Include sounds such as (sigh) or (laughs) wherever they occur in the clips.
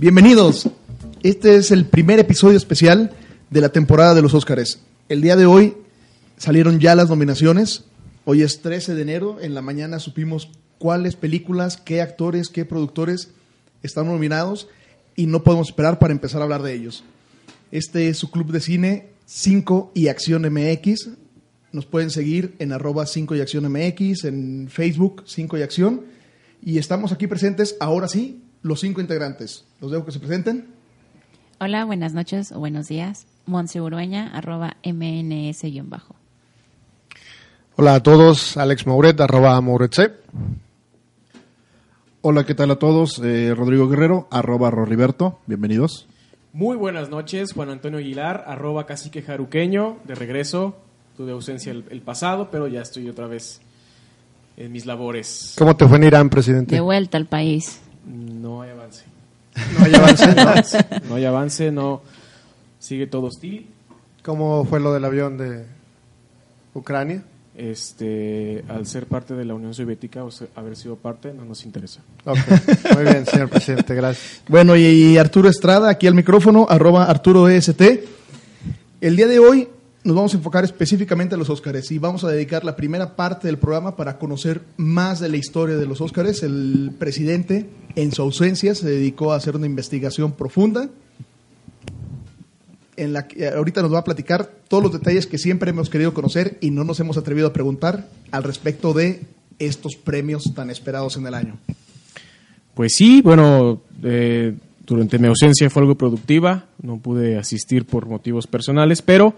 Bienvenidos. Este es el primer episodio especial de la temporada de los Óscares. El día de hoy salieron ya las nominaciones. Hoy es 13 de enero. En la mañana supimos cuáles películas, qué actores, qué productores están nominados y no podemos esperar para empezar a hablar de ellos. Este es su club de cine 5 y Acción MX. Nos pueden seguir en arroba 5 y Acción MX, en Facebook 5 y Acción. Y estamos aquí presentes, ahora sí, los cinco integrantes. Los dejo que se presenten. Hola, buenas noches o buenos días. Monse Urueña, arroba MNS-bajo. Hola a todos, Alex Mauret, arroba Mauretce. Hola, ¿qué tal a todos? Eh, Rodrigo Guerrero, arroba Roriberto, bienvenidos. Muy buenas noches, Juan Antonio Aguilar, arroba cacique jaruqueño, de regreso, tuve ausencia el, el pasado, pero ya estoy otra vez en mis labores. ¿Cómo te fue en Irán, presidente? De vuelta al país. No hay avance. No hay avance. No, avance. no hay avance, no sigue todo hostil. ¿Cómo fue lo del avión de Ucrania? Este, al ser parte de la Unión Soviética o ser- haber sido parte, no nos interesa. Ok, muy bien, señor presidente, gracias. Bueno, y, y Arturo Estrada, aquí al micrófono, arroba Arturo EST. El día de hoy nos vamos a enfocar específicamente a los Óscares y vamos a dedicar la primera parte del programa para conocer más de la historia de los Óscares. El presidente, en su ausencia, se dedicó a hacer una investigación profunda en la que ahorita nos va a platicar todos los detalles que siempre hemos querido conocer y no nos hemos atrevido a preguntar al respecto de estos premios tan esperados en el año. Pues sí, bueno, eh, durante mi ausencia fue algo productiva, no pude asistir por motivos personales, pero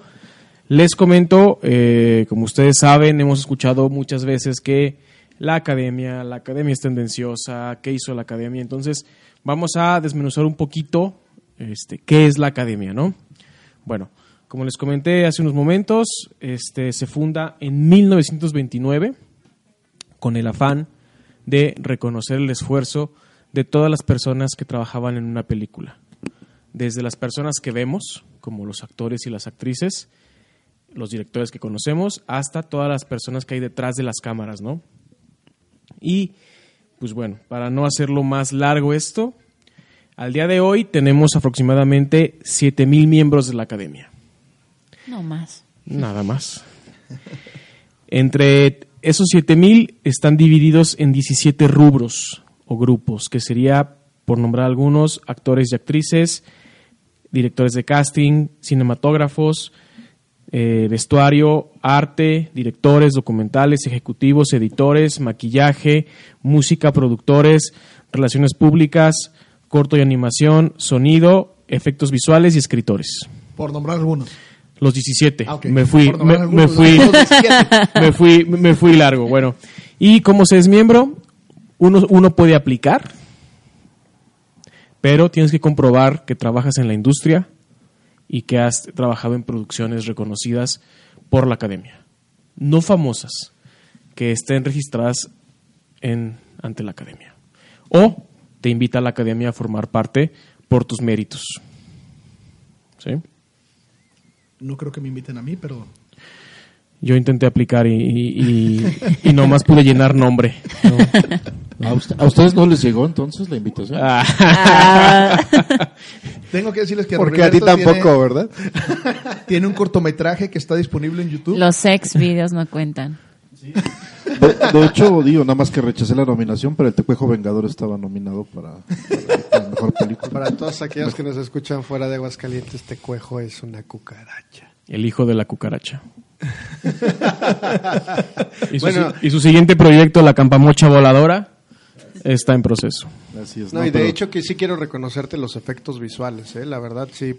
les comento, eh, como ustedes saben, hemos escuchado muchas veces que la academia, la academia es tendenciosa, qué hizo la academia, entonces vamos a desmenuzar un poquito este, qué es la academia, ¿no? Bueno, como les comenté hace unos momentos, este, se funda en 1929 con el afán de reconocer el esfuerzo de todas las personas que trabajaban en una película. Desde las personas que vemos, como los actores y las actrices, los directores que conocemos, hasta todas las personas que hay detrás de las cámaras, ¿no? Y, pues bueno, para no hacerlo más largo esto, al día de hoy tenemos aproximadamente 7.000 miembros de la academia. No más. Nada más. Entre esos 7000 están divididos en 17 rubros o grupos, que sería, por nombrar algunos, actores y actrices, directores de casting, cinematógrafos, eh, vestuario, arte, directores, documentales, ejecutivos, editores, maquillaje, música, productores, relaciones públicas, corto y animación, sonido, efectos visuales y escritores. Por nombrar algunos. Los 17. Ah. Me fui, me, fui, los 17. (laughs) me fui, me fui largo. Bueno, y como se es miembro, uno, uno puede aplicar, pero tienes que comprobar que trabajas en la industria y que has trabajado en producciones reconocidas por la academia. No famosas, que estén registradas en, ante la academia. O te invita a la academia a formar parte por tus méritos. ¿Sí? No creo que me inviten a mí, pero Yo intenté aplicar y, y, y- y nomás pude llenar nombre. No. ¿A, usted- a ustedes no les llegó entonces la invitación? Ah, tengo que decirles que Porque a ti Roberto tampoco, ¿verdad? Tiene, (laughs) tiene un cortometraje que está disponible en YouTube. Los sex videos no cuentan. De, de hecho, digo, nada más que rechacé la nominación, pero el Tecuejo Vengador estaba nominado para, para la mejor película. Para todos aquellos que nos escuchan fuera de Aguascalientes, este cuejo es una cucaracha. el hijo de la cucaracha. (laughs) Y su, Bueno. y su siguiente proyecto, La Campamocha Voladora, está en proceso. Así es, No, ¿no? y de Pero- hecho que sí quiero reconocerte los efectos visuales, ¿eh? La verdad, sí,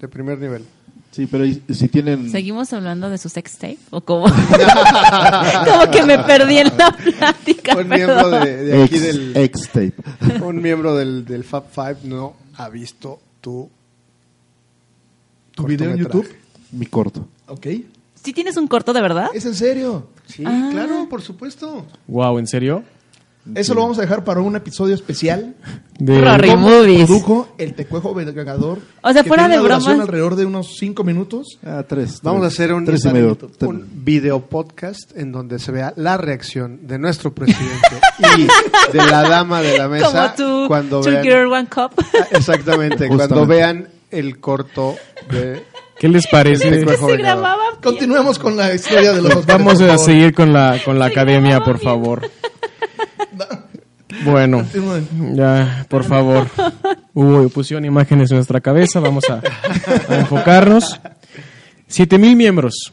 de primer nivel. Sí, pero si tienen... ¿Seguimos hablando de su sex tape? ¿O cómo? (laughs) como que me perdí en la plática. Un miembro de, de aquí ex, del... ex tape. (laughs) Un miembro del, del Fab Five no ha visto tu... ¿Tu video en. YouTube? Mi corto. Ok. ¿Sí tienes un corto de verdad? ¿Es en serio? Sí, Ah. claro, por supuesto. Wow, ¿en serio? Eso lo vamos a dejar para un episodio especial. De- Rory ¿Cómo Movies. produjo el Tecuejo Vengador? O sea, que fuera tiene de bromas. alrededor de unos 5 minutos. Ah, tres. Vamos a hacer un, Tres y medio. un video podcast en donde se vea la reacción de nuestro presidente (laughs) y de la dama de la mesa Como tú, cuando Two vean Girl, One Cup. Ah, exactamente cuando vean el corto de ¿Qué les parece? Tecuejo Se grababa. Continuemos con la historia de los Vamos a seguir con la, con la academia, por favor. (laughs) Bueno, ya, por favor. Hubo pusieron imágenes en nuestra cabeza, vamos a, a enfocarnos. 7000 miembros.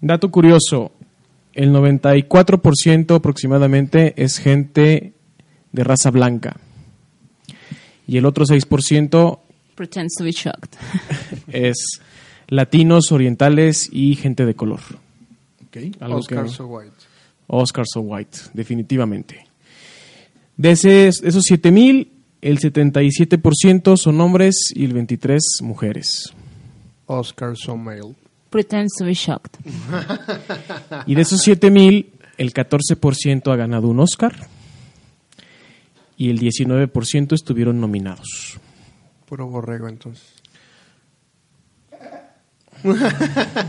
Dato curioso, el 94% aproximadamente es gente de raza blanca. Y el otro 6% Pretends to be shocked. (laughs) es latinos, orientales y gente de color. Ok. Algo Oscar que- So White. Oscar So White, definitivamente. De ese- esos 7000, el 77% son hombres y el 23 mujeres. Oscar So Male. Pretends to be shocked. (laughs) Y de esos 7000, el 14% ha ganado un Oscar y el 19% estuvieron nominados. Puro borrego entonces.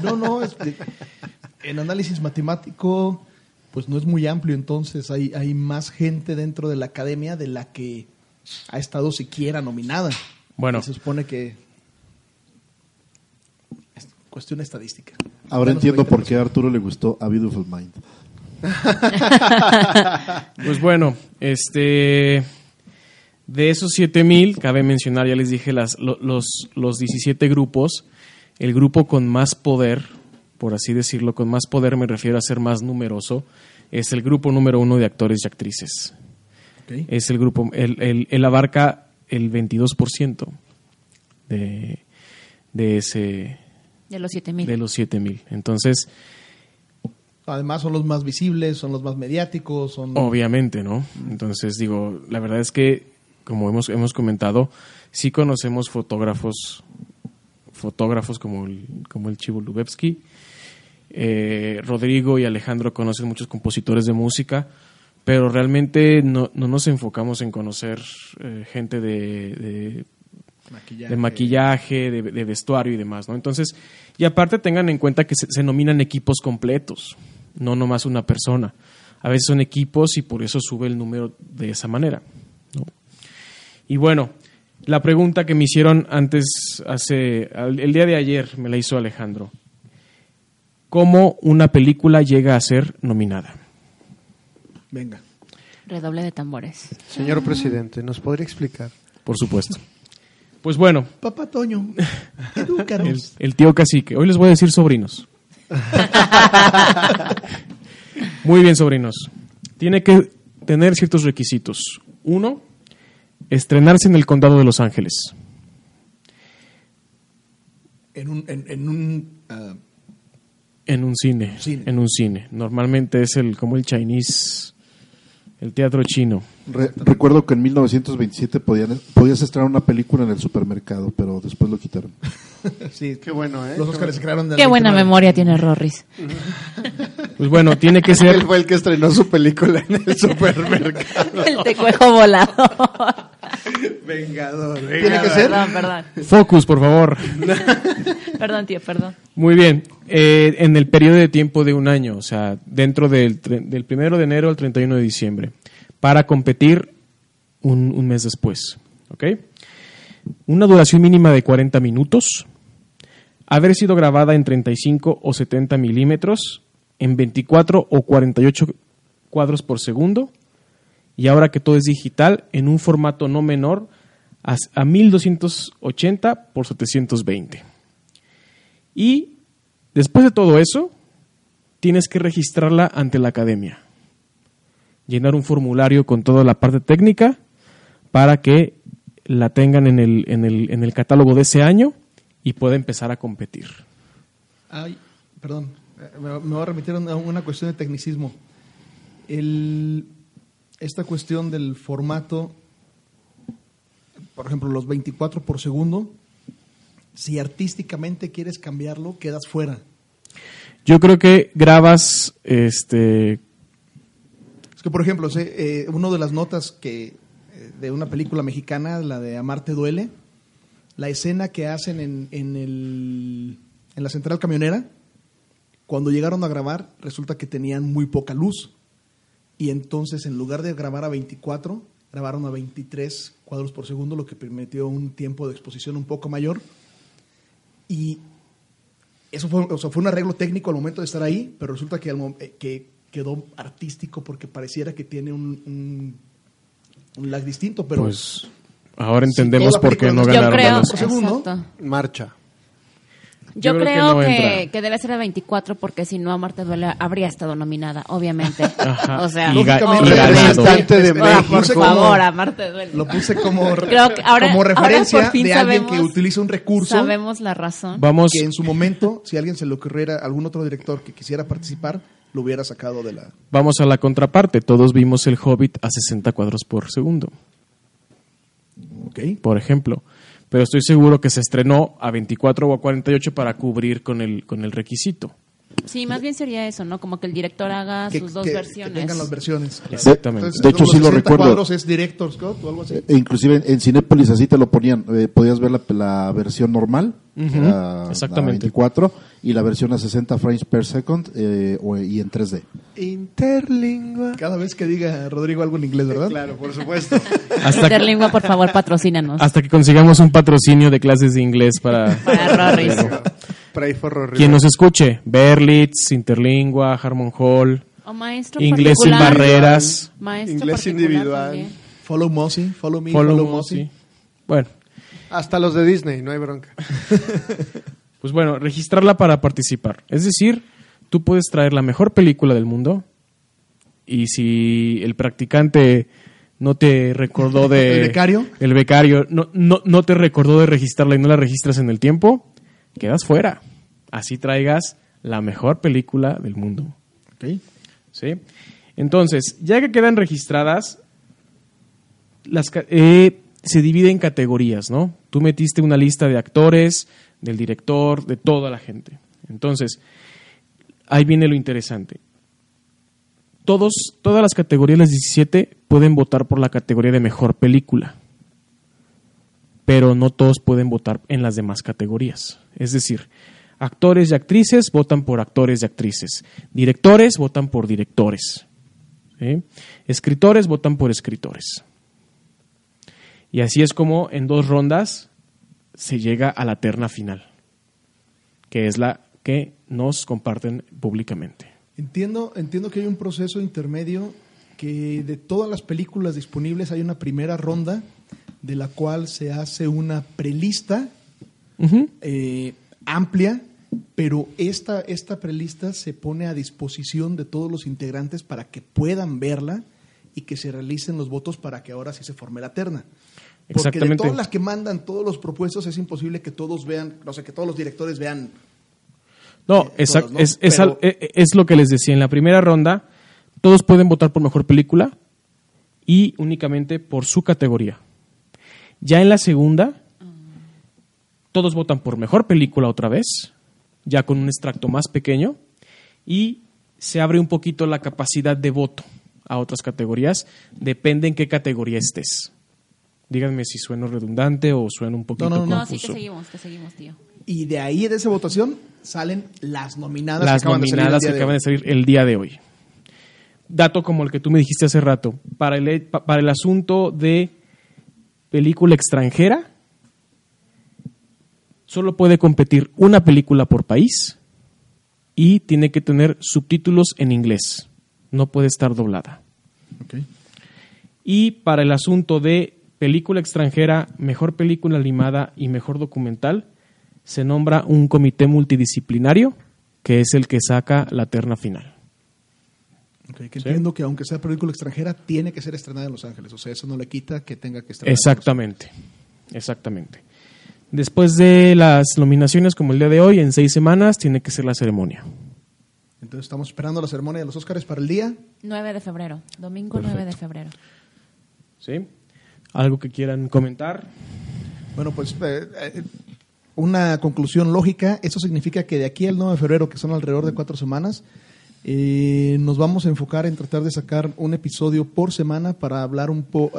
No, no, en análisis matemático, pues no es muy amplio, entonces hay, hay más gente dentro de la academia de la que ha estado siquiera nominada. Bueno. Y se supone que es cuestión estadística. Ahora entiendo 30%. por qué a Arturo le gustó A Beautiful Mind. (laughs) Pues bueno, este de esos 7000, cabe mencionar, ya les dije, las, lo- los, los 17 grupos, el grupo con más poder, por así decirlo, con más poder me refiero a ser más numeroso, es el grupo número uno de actores y actrices. Es el grupo, él, él- él abarca el 22% de, de, ese, De los 7000. de los 7000. Entonces, Además son los más visibles, son los más mediáticos, son... Obviamente, ¿no? Entonces, digo, la verdad es que, como hemos, hemos comentado, sí conocemos fotógrafos, fotógrafos como el, como el Chivo Lubevsky. Eh, Rodrigo y Alejandro conocen muchos compositores de música, pero realmente no, no nos enfocamos en conocer eh, gente de, de maquillaje. de maquillaje, de, de vestuario y demás, ¿no? Entonces, y aparte tengan en cuenta que se, se nominan equipos completos, no nomás una persona. A veces son equipos y por eso sube el número de esa manera, ¿no? Y bueno, la pregunta que me hicieron antes, hace, el día de ayer, me la hizo Alejandro. ¿Cómo una película llega a ser nominada? Venga. Redoble de tambores. Señor presidente, ¿nos podría explicar? Por supuesto. Pues bueno, Papá Toño, el, edúcanos. el tío cacique. Hoy les voy a decir sobrinos. (laughs) Muy bien, sobrinos. Tiene que tener ciertos requisitos. Uno, estrenarse en el condado de Los Ángeles. En un... En, en un ah, En un cine, Cine. En un cine. Normalmente es el como el Chinese, el teatro chino. Re- recuerdo que en 1927 podían, podías estrenar una película en el supermercado, pero después lo quitaron. (laughs) sí, Qué bueno, ¿eh? los Oscars se crearon de Qué buena memoria tiene Rorris. (laughs) Pues bueno, tiene que ser Él fue el que estrenó su película en el supermercado. (laughs) El tecuejo volador. (laughs) Vengador. Tiene que ser... Perdón, perdón. focus, por favor. (laughs) Perdón, tío, perdón. Muy bien. Eh, en el periodo de tiempo de un año, o sea, dentro del, del primero de enero al 31 de diciembre, para competir un, un mes después. ¿Ok? Una duración mínima de 40 minutos. Haber sido grabada en 35 o 70 milímetros, en 24 o 48 cuadros por segundo. Y ahora que todo es digital, en un formato no menor a, a 1280 por 720. Y después de todo eso, tienes que registrarla ante la academia. Llenar un formulario con toda la parte técnica para que la tengan en el, en el, en el catálogo de ese año y pueda empezar a competir. Ay, perdón, eh, me, voy a remitir a una cuestión de tecnicismo. El, esta cuestión del formato, por ejemplo, los 24 por segundo, si artísticamente quieres cambiarlo, quedas fuera. Yo creo que grabas este Es que, por ejemplo, eh, una de las notas que eh, de una película mexicana, la de Amarte Duele, la escena que hacen en, en, el, en la central camionera, cuando llegaron a grabar, resulta que tenían muy poca luz. Y entonces, en lugar de grabar a 24, grabaron a 23 cuadros por segundo, lo que permitió un tiempo de exposición un poco mayor. Y eso fue, o sea, fue un arreglo técnico al momento de estar ahí, pero resulta que, eh, que quedó artístico porque pareciera que tiene un, un, un lag distinto, pero Pues ahora entendemos por qué no ganaron creo, los por segundo. Marcha. Yo, Yo creo que creo no que, entra. que debe ser a 24 porque si no, Amarte Duele habría estado nominada, obviamente. (laughs) Ajá. O sea. Representante de (laughs) Ah, México. por favor, Amarte Duele. lo puse como, (laughs) Creo que ahora- como ahora referencia por fin de alguien que utiliza un recurso Sabemos la razón. Vamos, que en su momento, si a alguien se le ocurriera algún otro director que quisiera participar, lo hubiera sacado de la... vamos a la contraparte. Todos vimos el Hobbit a 60 cuadros por segundo, ¿Ok? por ejemplo. Pero estoy seguro que se estrenó a 24 o a 48 para cubrir con el, con el requisito. Sí, más bien sería eso, ¿no? Como que el director haga Que, sus dos que- que versiones. tengan las versiones. Exactamente. Entonces, De hecho, sí lo 60 recuerdo. cuadros es Director's Cut o algo así. E inclusive en, en Cinépolis así te lo ponían. eh, podías ver la, la versión normal, Ujú, a, exactamente. a 24, y la versión a 60 frames per second eh, o- y en 3D. Interlingua. Cada vez que diga Rodrigo algo en inglés, ¿verdad? (laughs) Claro, por supuesto. Hasta que, (laughs) Interlingua, por favor, patrocínanos. hasta que consigamos un patrocinio de clases de inglés para, Para Rorris. Pray for Rory. quien nos escuche. Berlitz, Interlingua, Harmon Hall, O maestro Inglés sin barreras, Maestro Inglés particular individual. también. Follow Mossy, follow me, Follow follow, Mossy. Mossy. Bueno, Hasta los de Disney, no hay bronca. (laughs) Pues bueno, registrarla para participar. Es decir, tú puedes traer la mejor película del mundo y si el practicante no te recordó (laughs) de... ¿El becario? El becario no, no, no te recordó de registrarla y no la registras en el tiempo, quedas fuera. Así traigas la mejor película del mundo. Ok. ¿sí? Entonces, ya que quedan registradas, las, eh, se divide en categorías, ¿no? Tú metiste una lista de actores, del director, de toda la gente. Entonces, ahí viene lo interesante. Todos, todas las categorías, las 17, pueden votar por la categoría de mejor película. Pero no todos pueden votar en las demás categorías. Es decir, actores y actrices votan por actores y actrices. Directores votan por directores. Escritores votan por escritores. Y así es como en dos rondas se llega a la terna final, que es la que nos comparten públicamente. Entiendo, entiendo que hay un proceso intermedio que de todas las películas disponibles hay una primera ronda de la cual se hace una prelista eh, amplia, pero esta, esta prelista se pone a disposición de todos los integrantes para que puedan verla y que se realicen los votos para que ahora sí se forme la terna. Porque de todas las que mandan todos los propuestos es imposible que todos vean, no sé, que todos los directores vean No, Eh, exact- todos, ¿no? es, es Pero- al- eh, es lo que les decía. En la primera ronda, todos pueden votar por mejor película y únicamente por su categoría. Ya en la segunda, todos votan por mejor película otra vez, ya con un extracto más pequeño, y se abre un poquito la capacidad de voto a otras categorías. Depende en qué categoría estés. Díganme si sueno redundante o suena un poquito no, no. No, sí, te seguimos, te seguimos, tío. y de ahí de esa votación salen las nominadas las que acaban nominadas de que salir el día acaban de salir el día de hoy. Dato como el que tú me dijiste hace rato. Para el, pa- para el asunto de película extranjera, solo puede competir una película por país y tiene que tener subtítulos en inglés. No puede estar doblada. Y para el asunto de película extranjera, mejor película animada y mejor documental, se nombra un comité multidisciplinario que es el que saca la terna final. Ok, que entiendo que aunque sea película extranjera, tiene que ser estrenada en Los Ángeles. O sea, eso no le quita que tenga que estrenar. Exactamente, exactamente. Después de las nominaciones como el día de hoy, en seis semanas, tiene que ser la ceremonia. Entonces estamos esperando la ceremonia de los Óscares para el día. 9 de febrero, domingo 9 de febrero. ¿Sí? ¿Algo que quieran comentar? Bueno, pues eh, eh, una conclusión lógica. Eso significa que de aquí al 9 de febrero, que son alrededor de cuatro semanas, Eh, nos vamos a enfocar en tratar de sacar un episodio por semana para hablar un poco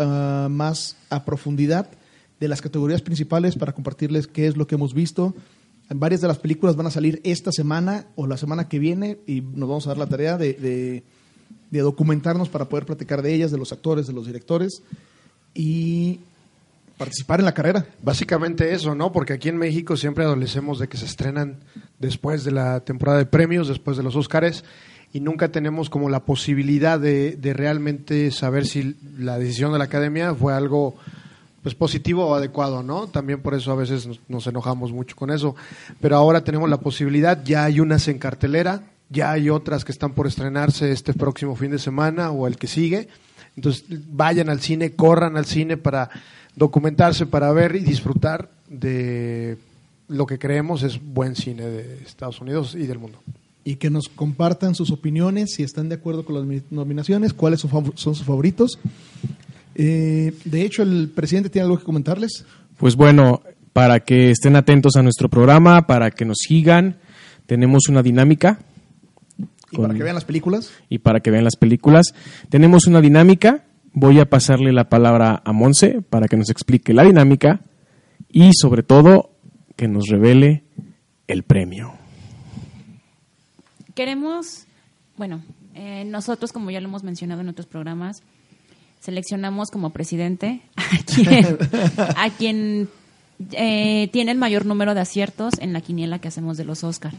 más a profundidad de las categorías principales para compartirles qué es lo que hemos visto. Varias de las películas van a salir esta semana o la semana que viene y nos vamos a dar la tarea de, de, de documentarnos para poder platicar de ellas, de los actores, de los directores y participar en la carrera. Básicamente eso, ¿no? Porque aquí en México siempre adolecemos de que se estrenan después de la temporada de premios, después de los Óscares, y nunca tenemos como la posibilidad de, realmente saber si la decisión de la academia fue algo pues positivo o adecuado, ¿no? También por eso a veces nos, nos enojamos mucho con eso. Pero ahora tenemos la posibilidad, ya hay unas en cartelera, ya hay otras que están por estrenarse este próximo fin de semana o el que sigue. Entonces vayan al cine, corran al cine para documentarse, para ver y disfrutar de lo que creemos es buen cine de Estados Unidos y del mundo. Y que nos compartan sus opiniones, si están de acuerdo con las nominaciones, cuáles son sus favoritos. Eh, de hecho, ¿el presidente tiene algo que comentarles? Pues bueno, para que estén atentos a nuestro programa, para que nos sigan, tenemos una dinámica. Y con, para que vean las películas. Y para que vean las películas. Tenemos una dinámica. Voy a pasarle la palabra a Monse para que nos explique la dinámica y sobre todo que nos revele el premio. Queremos, bueno, eh, nosotros como ya lo hemos mencionado en otros programas, seleccionamos como presidente (laughs) a quien, eh, tiene el mayor número de aciertos en la quiniela que hacemos de los Oscar.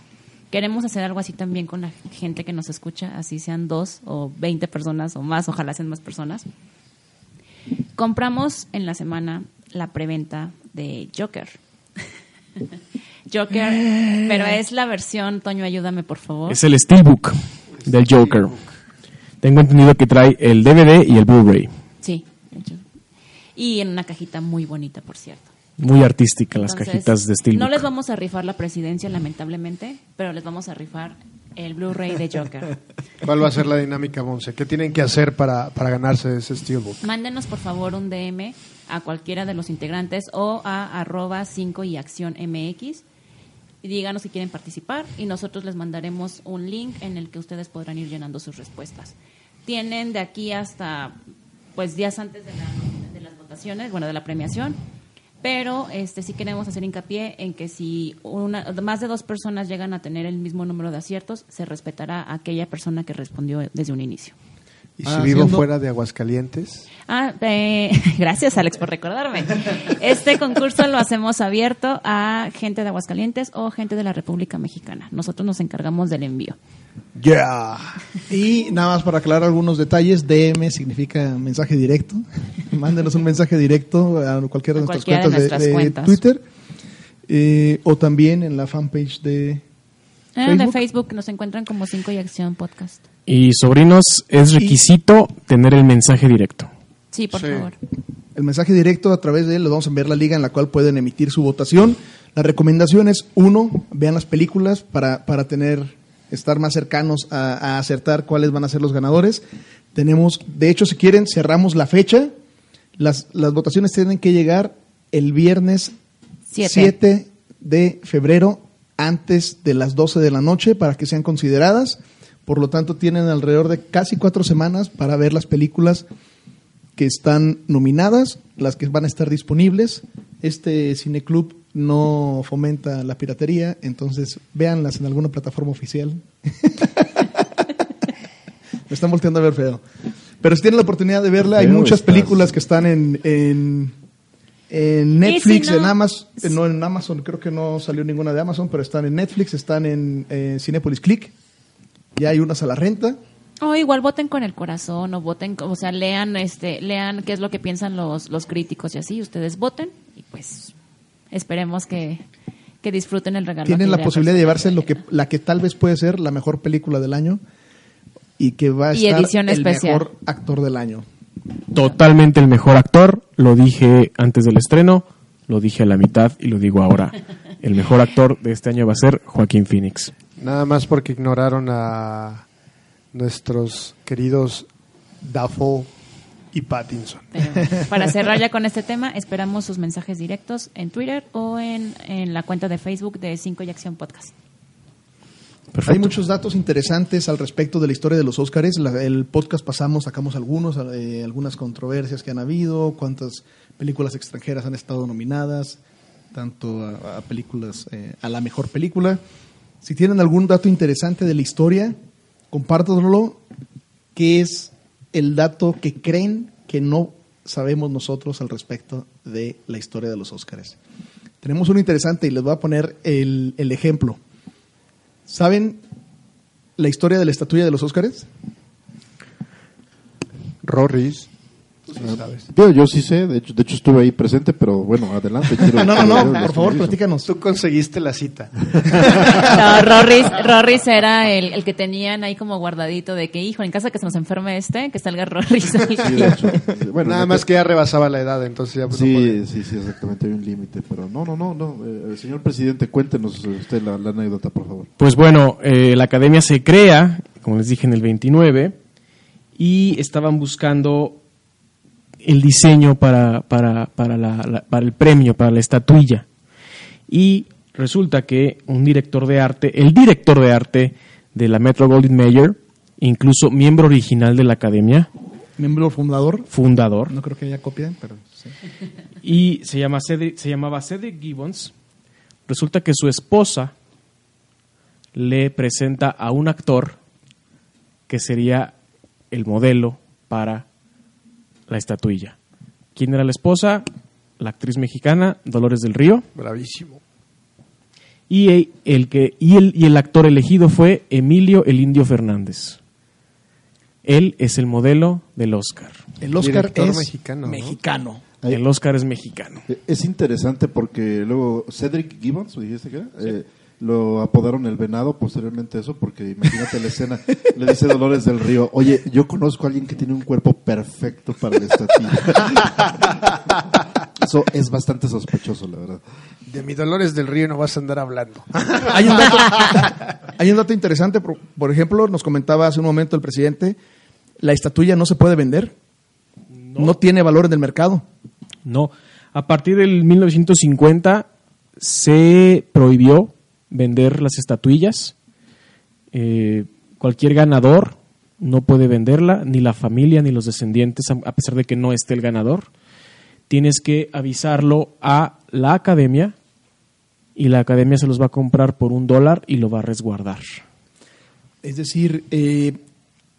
Queremos hacer algo así también con la gente que nos escucha, así sean dos o veinte personas o más, ojalá sean más personas. Compramos en la semana la preventa de Joker. (laughs) Joker, pero es la versión, Toño, ayúdame por favor. Es el Steelbook del Joker. Tengo entendido que trae el DVD y el Blu-ray. Sí. Y en una cajita muy bonita, por cierto. Muy artística las cajitas de Steelbook. No les vamos a rifar la presidencia, lamentablemente, pero les vamos a rifar el Blu-ray de Joker. (laughs) ¿Cuál va a ser la dinámica, Monse? ¿Qué tienen que hacer para, para ganarse ese Steelbook? Mándenos, por favor, un DM a cualquiera de los integrantes o a arroba 5 y acción MX y díganos si quieren participar y nosotros les mandaremos un link en el que ustedes podrán ir llenando sus respuestas. Tienen de aquí hasta pues días antes de, la, de las votaciones, bueno, de la premiación, pero este sí queremos hacer hincapié en que si una, más de dos personas llegan a tener el mismo número de aciertos, se respetará a aquella persona que respondió desde un inicio. ¿Y si ah, vivo siendo... fuera de Aguascalientes? Ah, eh, (laughs) gracias Alex por recordarme. Este concurso lo hacemos abierto a gente de Aguascalientes o gente de la República Mexicana. Nosotros nos encargamos del envío. Ya. Yeah. Y nada más para aclarar algunos detalles, DM significa mensaje directo. (laughs) Mándenos un mensaje directo a cualquiera de nuestras cuentas de, nuestras de, cuentas. Twitter eh, o también en la fanpage de Ah, Facebook. De Facebook nos encuentran como 5 y Acción Podcast. Y sobrinos, es requisito y... tener el mensaje directo. Sí, por sí. favor. El mensaje directo a través de él, les vamos a enviar la liga en la cual pueden emitir su votación. La recomendación es, uno, vean las películas para, para tener, estar más cercanos a, a acertar cuáles van a ser los ganadores. Tenemos, de hecho, si quieren, cerramos la fecha. Las, las votaciones tienen que llegar el viernes 7 de febrero antes de las 12 de la noche para que sean consideradas. Por lo tanto, tienen alrededor de casi cuatro semanas para ver las películas que están nominadas, las que van a estar disponibles. Este cineclub no fomenta la piratería, entonces véanlas en alguna plataforma oficial. (laughs) Me están volteando a ver feo. Pero si tienen la oportunidad de verla, hay muchas películas que están en, en en Netflix, si no, en Amazon, no en Amazon, creo que no salió ninguna de Amazon, pero están en Netflix, están en eh, Cinepolis Click, ya hay unas a la renta. O oh, igual voten con el corazón o voten, o sea, lean este, lean qué es lo que piensan los, los críticos y así, ustedes voten y pues esperemos que, que disfruten el regalo. Tienen la posibilidad de llevarse lo que, la que tal vez puede ser la mejor película del año y que va a y estar el especial. mejor actor del año totalmente el mejor actor. Lo dije antes del estreno, lo dije a la mitad y lo digo ahora. El mejor actor de este año va a ser Joaquín Phoenix. Nada más porque ignoraron a nuestros queridos Dafoe y Pattinson. Pero para cerrar ya con este tema, esperamos sus mensajes directos en Twitter o en, en la cuenta de Facebook de 5 y Acción Podcast. Perfecto. Hay muchos datos interesantes al respecto de la historia de los Óscares. La- el podcast pasamos, sacamos algunos, eh, algunas controversias que han habido, cuántas películas extranjeras han estado nominadas, tanto a, a películas, eh, a la mejor película. Si tienen algún dato interesante de la historia, compártanlo. ¿Qué es el dato que creen que no sabemos nosotros al respecto de la historia de los Óscares? Tenemos uno interesante y les voy a poner el, el ejemplo. ¿Saben la historia de la estatuilla de los Óscares? Rorris. ¿Sabes? Yo, yo sí sé, de hecho, de hecho estuve ahí presente, pero bueno, adelante. quiero- (laughs) no, no, no, por favor, platícanos. Tú conseguiste la cita. (laughs) No, Rorris, Rorris era el, el que tenían ahí como guardadito de que, hijo, en casa que se nos enferme este, que salga Rorris. Sí, de hecho. sí, Bueno, (laughs) Nada más que ya rebasaba la edad, entonces ya pues, no podía. Sí, sí, sí, exactamente, hay un límite, pero no, no, no, no. eh, señor presidente, cuéntenos usted la, la anécdota, por favor. Pues bueno, eh, la academia se crea, como les dije, en el 29 y estaban buscando el diseño para, para, para, la- la- para el premio, para la estatuilla. Y resulta que un director de arte, el director de arte de la Metro Goldwyn Mayer, incluso miembro original de la academia, Miembro fundador. fundador, No creo que haya copia, pero sí. y se, llama Cedric- se llamaba Cedric Gibbons. Resulta que su esposa le presenta a un actor que sería el modelo para la estatuilla. ¿Quién era la esposa? La actriz mexicana Dolores del Río. Bravísimo. Y el, el que, y, el, y el actor elegido fue Emilio el Indio Fernández. Él es el modelo del Oscar. El Oscar Director es mexicano, ¿no? mexicano. Ahí- El Oscar es mexicano. Eh, Es interesante porque luego Cedric Gibbons, ¿me dijiste que era? Eh, lo apodaron el venado posteriormente eso, porque imagínate la escena, le dice Dolores del Río, oye, yo conozco a alguien que tiene un cuerpo perfecto para la estatua. (laughs) Eso es bastante sospechoso, la verdad. De mi Dolores del Río no vas a andar hablando. (laughs) Hay un dato, hay un dato interesante, por, por ejemplo, nos comentaba hace un momento el presidente, la estatuilla no se puede vender. No, tiene valor en el mercado. No. A partir del 1950 se prohibió vender las estatuillas. Eh, cualquier ganador no puede venderla, ni la familia ni los descendientes, a pesar de que no esté el ganador. Tienes que avisarlo a la academia y la academia se los va a comprar por un dólar y lo va a resguardar. Es decir, eh,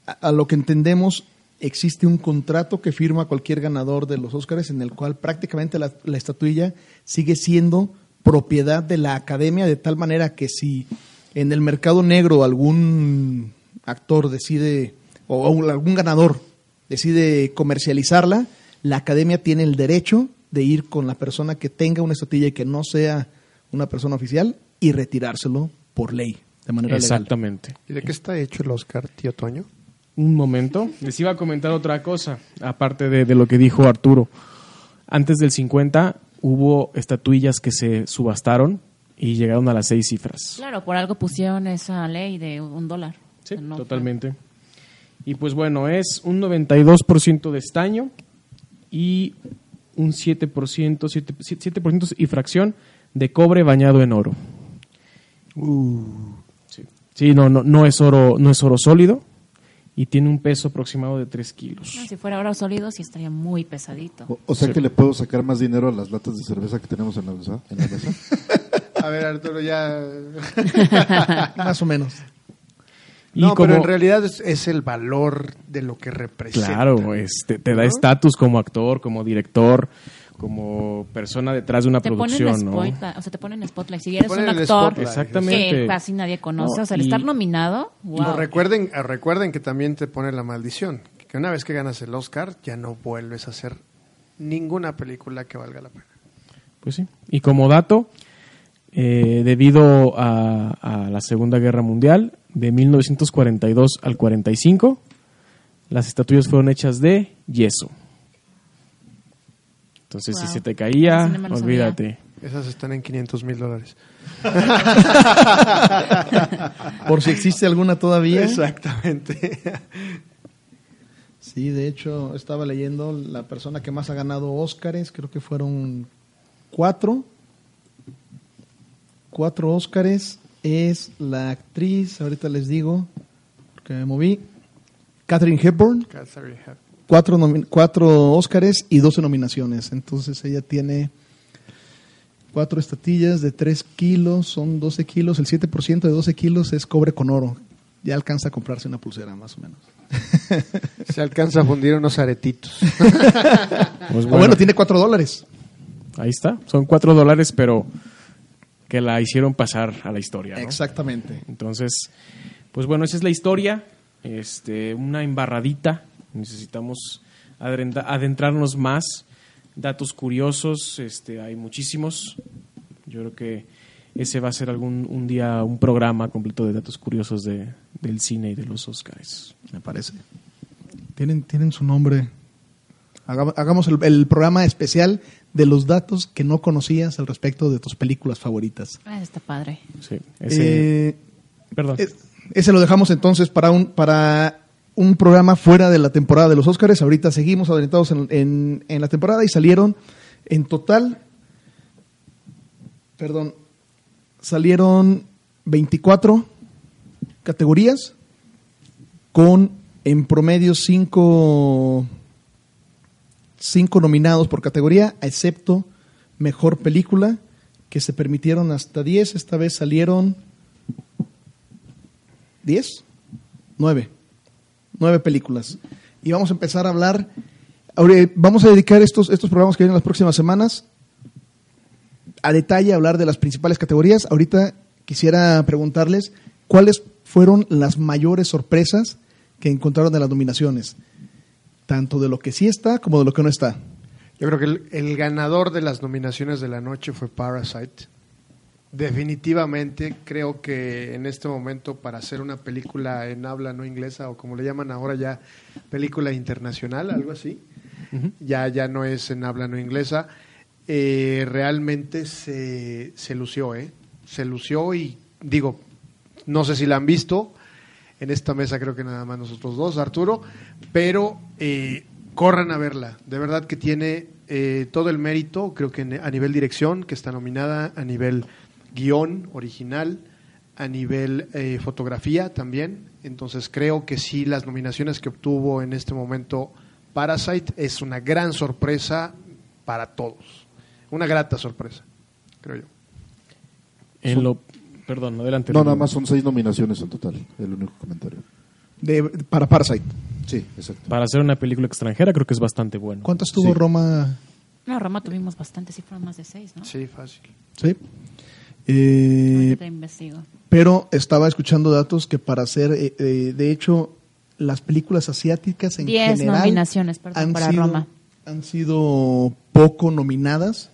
a, lo que entendemos, existe un contrato que firma cualquier ganador de los Óscares en el cual prácticamente la estatuilla sigue siendo propiedad de la academia de tal manera que si en el mercado negro algún actor decide o algún ganador decide comercializarla, la academia tiene el derecho de ir con la persona que tenga una estatuilla y que no sea una persona oficial y retirárselo por ley, de manera legal. Exactamente. ¿Y de qué está hecho el Oscar, tío Toño? Un momento. Les iba a comentar otra cosa, aparte de, de lo que dijo Arturo. Antes del 50 hubo estatuillas que se subastaron y llegaron a las seis cifras. Claro, por algo pusieron esa ley de un dólar. Sí, No, totalmente. Y pues bueno, es un 92% de estaño y un 7%, 7, 7% y fracción de cobre bañado en oro. Sí, Sí, no, no, no es oro, no es oro sólido y tiene un peso aproximado de 3 kilos. si fuera oro sólido, sí estaría muy pesadito. O, o sea que le puedo sacar más dinero a las latas de cerveza que tenemos en la mesa. En la mesa. (laughs) A ver, Arturo, ya... (laughs) Más o menos. Y no, como- pero en realidad es, es el valor de lo que representa. Claro, este, te da estatus como actor, como director, como persona detrás de una Te ponen, producción, o sea, te ponen spotlight. Si eres un actor que casi nadie conoce, No, o sea, el y- estar nominado, wow. No, recuerden, recuerden que también te pone la maldición. Que una vez que ganas el Oscar, ya no vuelves a hacer ninguna película que valga la pena. Pues sí. Y como dato, eh, debido a, a la Segunda Guerra Mundial, de 1942 al 45, las estatuillas fueron hechas de yeso. Entonces, si se te caía, no olvídate. Esas están en 500 mil dólares. (laughs) Por si existe alguna todavía. Exactamente. Sí, de hecho, estaba leyendo la persona que más ha ganado Óscares, creo que fueron cuatro. Cuatro Óscares. es la actriz, ahorita les digo, porque me moví, Catherine Hepburn, Catherine Hepburn. Cuatro, cuatro Óscares y 12 nominaciones. Entonces ella tiene cuatro estatillas de 3 kilos, son 12 kilos, el 7% de 12 kilos es cobre con oro. Ya alcanza a comprarse una pulsera, más o menos. (laughs) Se alcanza a fundir unos aretitos. (laughs) Pues bueno, bueno, tiene 4 dólares. ahí está. Son cuatro dólares, pero que la hicieron pasar a la historia. ¿no? Exactamente. Entonces, pues bueno, esa es la historia. Este, una embarradita. Necesitamos adentrarnos más. Datos curiosos, este, hay muchísimos. Yo creo que ese va a ser algún un día un programa completo de datos curiosos de, del cine y de los Oscars. Me parece. Tienen, tienen su nombre. Haga- Hagamos el, el programa especial de los datos que no conocías al respecto de tus películas favoritas. Ah, está padre. Sí, ese, Eh, perdón. es- ese lo dejamos entonces para un, para un programa fuera de la temporada de los Óscares. Ahorita seguimos adelantados en, la temporada y salieron en total, perdón, salieron 24 categorías con en promedio 5 cinco nominados por categoría, excepto mejor película, que se permitieron hasta 10. Esta vez salieron 10, 9, 9 películas. Y vamos a empezar a hablar. Vamos a dedicar estos, estos programas que vienen las próximas semanas a detalle a hablar de las principales categorías. Ahorita quisiera preguntarles cuáles fueron las mayores sorpresas que encontraron de las nominaciones, tanto de lo que sí está como de lo que no está. Yo creo que el, el ganador de las nominaciones de la noche fue Parasite. Definitivamente creo que en este momento para hacer una película en habla no inglesa o como le llaman ahora ya película internacional, algo así, ya, ya no es en habla no inglesa, eh, realmente se, se lució, ¿eh? Se lució y digo, no sé si la han visto, en esta mesa creo que nada más nosotros dos, Arturo, pero eh, corran a verla. De verdad que tiene eh, todo el mérito, creo que a nivel dirección, que está nominada, a nivel guion original, a nivel eh, fotografía también. Entonces creo que sí, las nominaciones que obtuvo en este momento Parasite es una gran sorpresa para todos. Una grata sorpresa, creo yo. En lo, perdón, adelante. No, nada más son seis nominaciones en total, el único comentario. De, para Parasite. Sí, exacto. Para hacer una película extranjera creo que es bastante bueno. ¿Cuántas tuvo Sí. Roma? No, Roma tuvimos bastante, sí fueron más de seis, ¿no? Sí, fácil. Sí. Eh, investigo. pero estaba escuchando datos que para hacer, eh, eh, de hecho, las películas asiáticas en Diez general nominaciones, perdón, han para sido, Roma. han sido poco nominadas.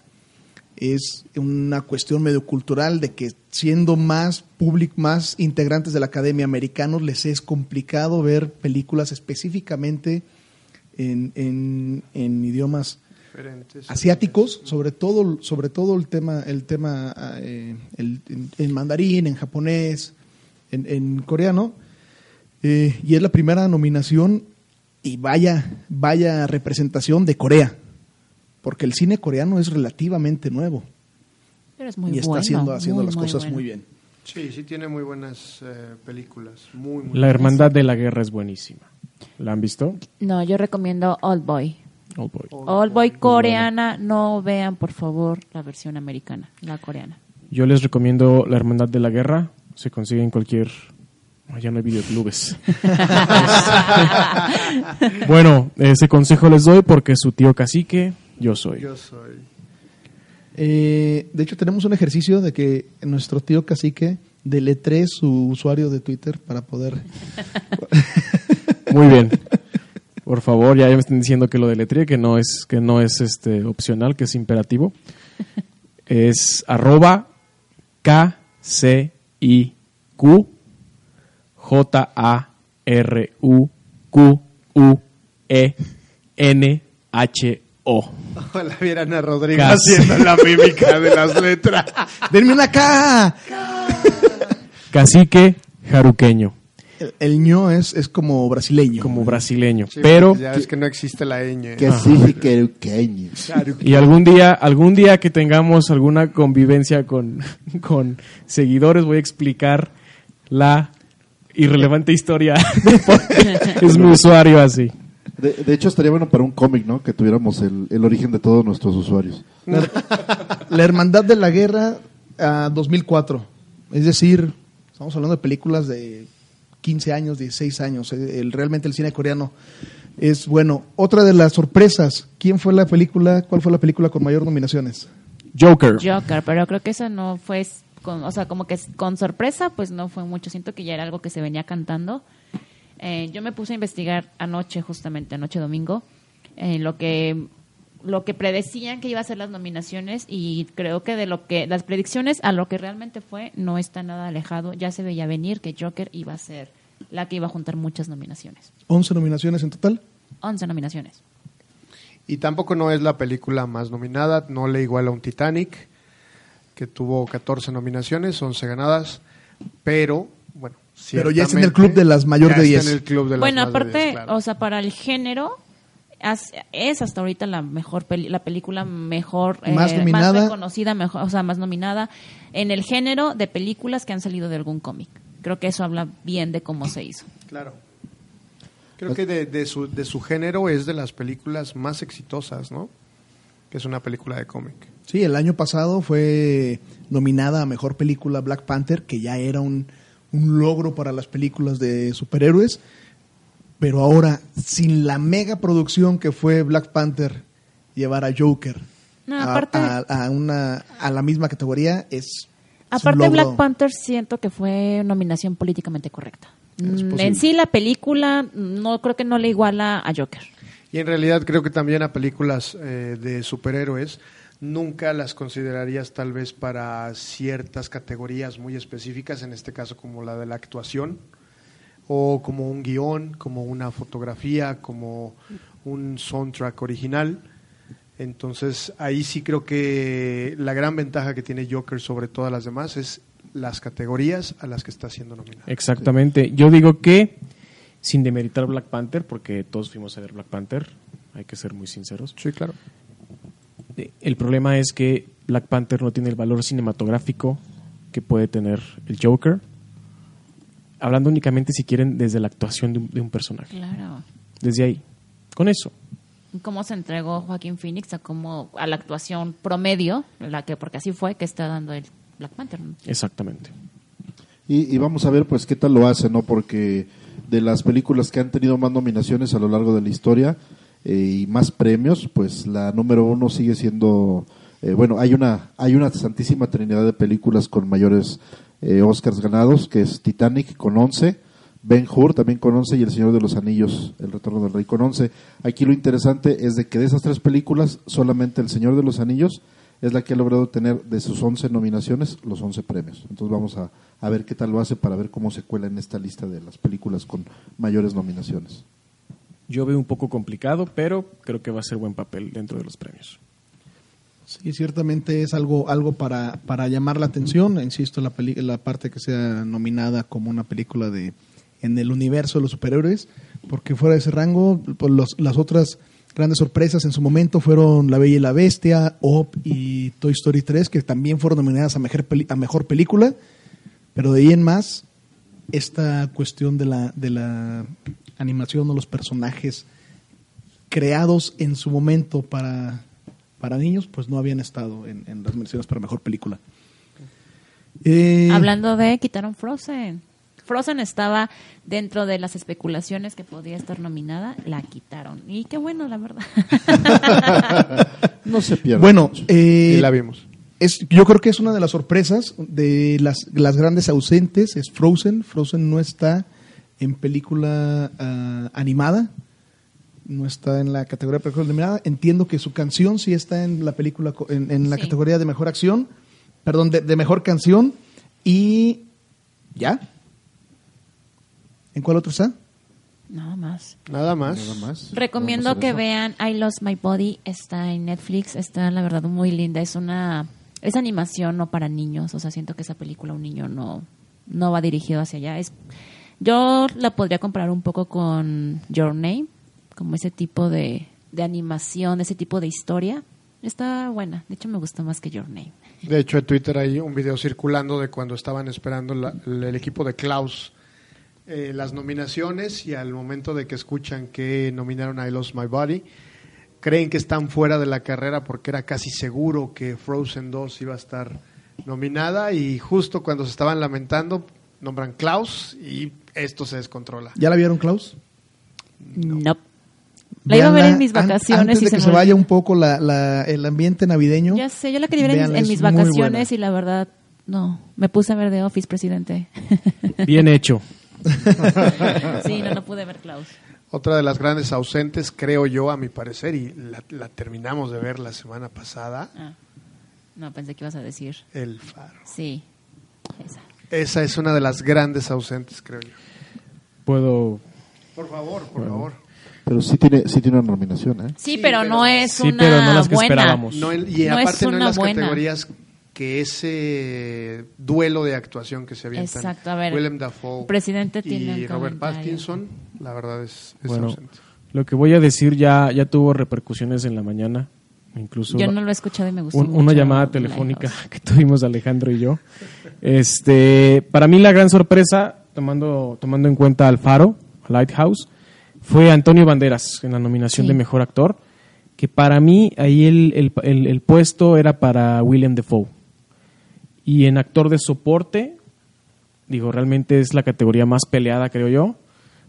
Es una cuestión medio cultural de que siendo más público, más integrantes de la Academia Americanos, les es complicado ver películas específicamente en, en- en idiomas. Asiáticos, sobre todo, sobre todo el tema, el tema eh, el- en, en mandarín, en japonés, en, en coreano, eh, y es la primera nominación y vaya, vaya representación de Corea, porque el cine coreano es relativamente nuevo Pero es muy y está bueno. haciendo, haciendo muy, las muy cosas bueno. muy bien. Sí, sí tiene muy buenas eh, películas. Muy, muy La Hermandad de la Guerra es buenísima. ¿La han visto? No, yo recomiendo Old Boy. Oh, boy. Old Boy coreana, no vean por favor la versión americana, la coreana. Yo les recomiendo La Hermandad de la Guerra. Se consigue en cualquier... Ah, ya no hay videoclubes. (laughs) bueno, ese consejo les doy porque su tío cacique, yo soy. Yo soy. Eh, de hecho, tenemos un ejercicio de que nuestro tío cacique deletree su usuario de Twitter para poder... (laughs) Muy bien. Por favor, ya me están diciendo que lo deletríe, que no es, que no es este opcional, que es imperativo. (laughs) Es arroba K C I Q J A R U Q U E N H O. Ojalá vieran a Rodrigo Casi. haciendo la mímica de las letras. (laughs) ¡Denme una K! Cacique jaruqueño. El, el ño es, es como brasileño. como brasileño. Sí, Pero, Ya es que no existe la ñ. Que sí, que queño. y algún día, algún día que tengamos alguna convivencia con, (laughs) con seguidores, voy a explicar la irrelevante historia. (laughs) es mi usuario así. De, de hecho, estaría bueno para un cómic, ¿no? Que tuviéramos el, el origen de todos nuestros usuarios. La Hermandad de la Guerra a 2004. Es decir, estamos hablando de películas de 15 años, 16 años. Eh, El, realmente el cine coreano es bueno. Otra de las sorpresas, ¿quién fue la película, cuál fue la película con mayor nominaciones? Joker. Joker, pero creo que eso no fue, con, o sea, como que con sorpresa, pues no fue mucho. Siento que ya era algo que se venía cantando. Eh, yo me puse a investigar anoche, justamente anoche domingo, eh, lo que lo que predecían que iba a ser las nominaciones y creo que de lo que las predicciones a lo que realmente fue no está nada alejado. Ya se veía venir que Joker iba a ser la que iba a juntar muchas nominaciones. 11 nominaciones en total. 11 nominaciones. Y tampoco no es la película más nominada, no le iguala a un Titanic, que tuvo 14 nominaciones, 11 ganadas, pero bueno. Pero ya está en el club de las mayor ya de está 10. en el club de las Bueno, de aparte, 10, claro. o sea, para el género es hasta ahorita la mejor peli- la película mejor eh, Más nominada. reconocida, mejor, o sea, más nominada en el género de películas que han salido de algún cómic. Creo que eso habla bien de cómo se hizo. Claro. Creo que de, de su, de su género es de las películas más exitosas, ¿no? Que es una película de cómic. Sí, el año pasado fue nominada a mejor película Black Panther, que ya era un, un logro para las películas de superhéroes. Pero ahora, sin la mega producción que fue Black Panther, llevar a Joker No, a- aparte- a, a una, a la misma categoría es. es un Aparte, logro. Black Panther siento que fue nominación políticamente correcta. Mm. En sí, la película no creo que no le iguala a Joker. Y en realidad creo que también a películas eh, de superhéroes nunca las considerarías tal vez para ciertas categorías muy específicas, en este caso como la de la actuación, o como un guion, como una fotografía, como un soundtrack original. Entonces ahí sí creo que la gran ventaja que tiene Joker sobre todas las demás es las categorías a las que está siendo nominada. Exactamente. Yo digo que, sin demeritar Black Panther, porque todos fuimos a ver Black Panther, hay que ser muy sinceros. Sí, claro. Eh, El problema es que Black Panther no tiene el valor cinematográfico que puede tener el Joker. Hablando únicamente, si quieren, desde la actuación de un, de un personaje. Claro. Desde ahí. Con eso. cómo se entregó Joaquín Phoenix a cómo a la actuación promedio, la que porque así fue que está dando el Black Panther. ¿no? Exactamente. Y, y vamos a ver pues qué tal lo hace, ¿no? Porque de las películas que han tenido más nominaciones a lo largo de la historia eh, y más premios, pues la número uno sigue siendo, eh, bueno, hay una, hay una santísima trinidad de películas con mayores eh, Oscars ganados, que es Titanic con 11, Ben Hur también con 11 y El Señor de los Anillos, El Retorno del Rey con 11. Aquí lo interesante es de que de esas tres películas, solamente El Señor de los Anillos es la que ha logrado tener de sus 11 nominaciones los 11 premios. Entonces vamos a, a ver qué tal lo hace para ver cómo se cuela en esta lista de las películas con mayores nominaciones. Yo veo un poco complicado, pero creo que va a ser buen papel dentro de los premios. Sí, ciertamente es algo, algo para, para llamar la atención. Insisto, la, peli- la parte que sea nominada como una película de en el universo de los superhéroes, porque fuera de ese rango, pues, las otras grandes sorpresas en su momento fueron La Bella y la Bestia, Op y Toy Story 3, que también fueron nominadas a mejor, peli- a mejor película, pero de ahí en más, esta cuestión de la, de la animación o los personajes creados en su momento para, para niños, pues no habían estado en, en las menciones para mejor película. Eh, Hablando de quitaron Frozen. Frozen estaba dentro de las especulaciones que podía estar nominada, la quitaron. Y qué bueno, la verdad. (laughs) No se pierda. Bueno, eh, y la vimos. es, yo creo que es una de las sorpresas de las, las grandes ausentes, es Frozen. Frozen no está en película ah, animada, no está en la categoría de película. Entiendo que su canción sí está en la película, co- en, en la Sí. categoría de mejor acción, perdón, de, de mejor canción. Y ya. ¿En cuál otro está? Nada más. Nada más. Nada más. Recomiendo que vean I Lost My Body, está en Netflix, está la verdad muy linda, es una es animación no para niños, o sea, siento que esa película un niño no no va dirigido hacia allá, es Yo la podría comparar un poco con Your Name, como ese tipo de, de animación, ese tipo de historia. Está buena, de hecho me gustó más que Your Name. De hecho, en Twitter hay un video circulando de cuando estaban esperando la- el equipo de Klaus eh, las nominaciones y al momento de que escuchan que nominaron a I Lost My Body, creen que están fuera de la carrera porque era casi seguro que Frozen 2 iba a estar nominada y justo cuando se estaban lamentando nombran Klaus y esto se descontrola. ¿Ya la vieron, Klaus? No. La iba a ver en mis vacaciones Antes y de se que me se vaya un poco la, la- el ambiente navideño. Ya sé, yo la quería ver en, en mis vacaciones y la verdad, no. Me puse a ver The Office, presidente. (laughs) Bien hecho. (laughs) sí, no, no pude ver Klaus. Otra de las grandes ausentes, creo yo, a mi parecer, y la, la terminamos de ver la semana pasada, Ah. No, pensé que ibas a decir. El Faro. Sí, esa. Esa es una de las grandes ausentes, creo yo. Puedo. Por favor, por favor. Pero sí tiene, sí tiene una nominación, ¿eh? Sí, pero, pero- no es Sí, una pero no las que buena. esperábamos. No y No es aparte no en las buena. categorías que ese duelo de actuación que se avientan. Exacto, a ver, Willem Dafoe presidente tiene y Robert. Pattinson, la verdad es, es Bueno, ausente. lo que voy a decir ya, ya tuvo repercusiones en la mañana. Incluso Yo no lo he escuchado y me gustó un- mucho una llamada telefónica (laughs) que tuvimos Alejandro y yo. Este, para mí la gran sorpresa, tomando, tomando en cuenta al Faro, Lighthouse, fue Antonio Banderas en la nominación Sí. de mejor actor, que para mí ahí el, el- el- el puesto era para William Defoe. Y en actor de soporte, digo, realmente es la categoría más peleada, creo yo,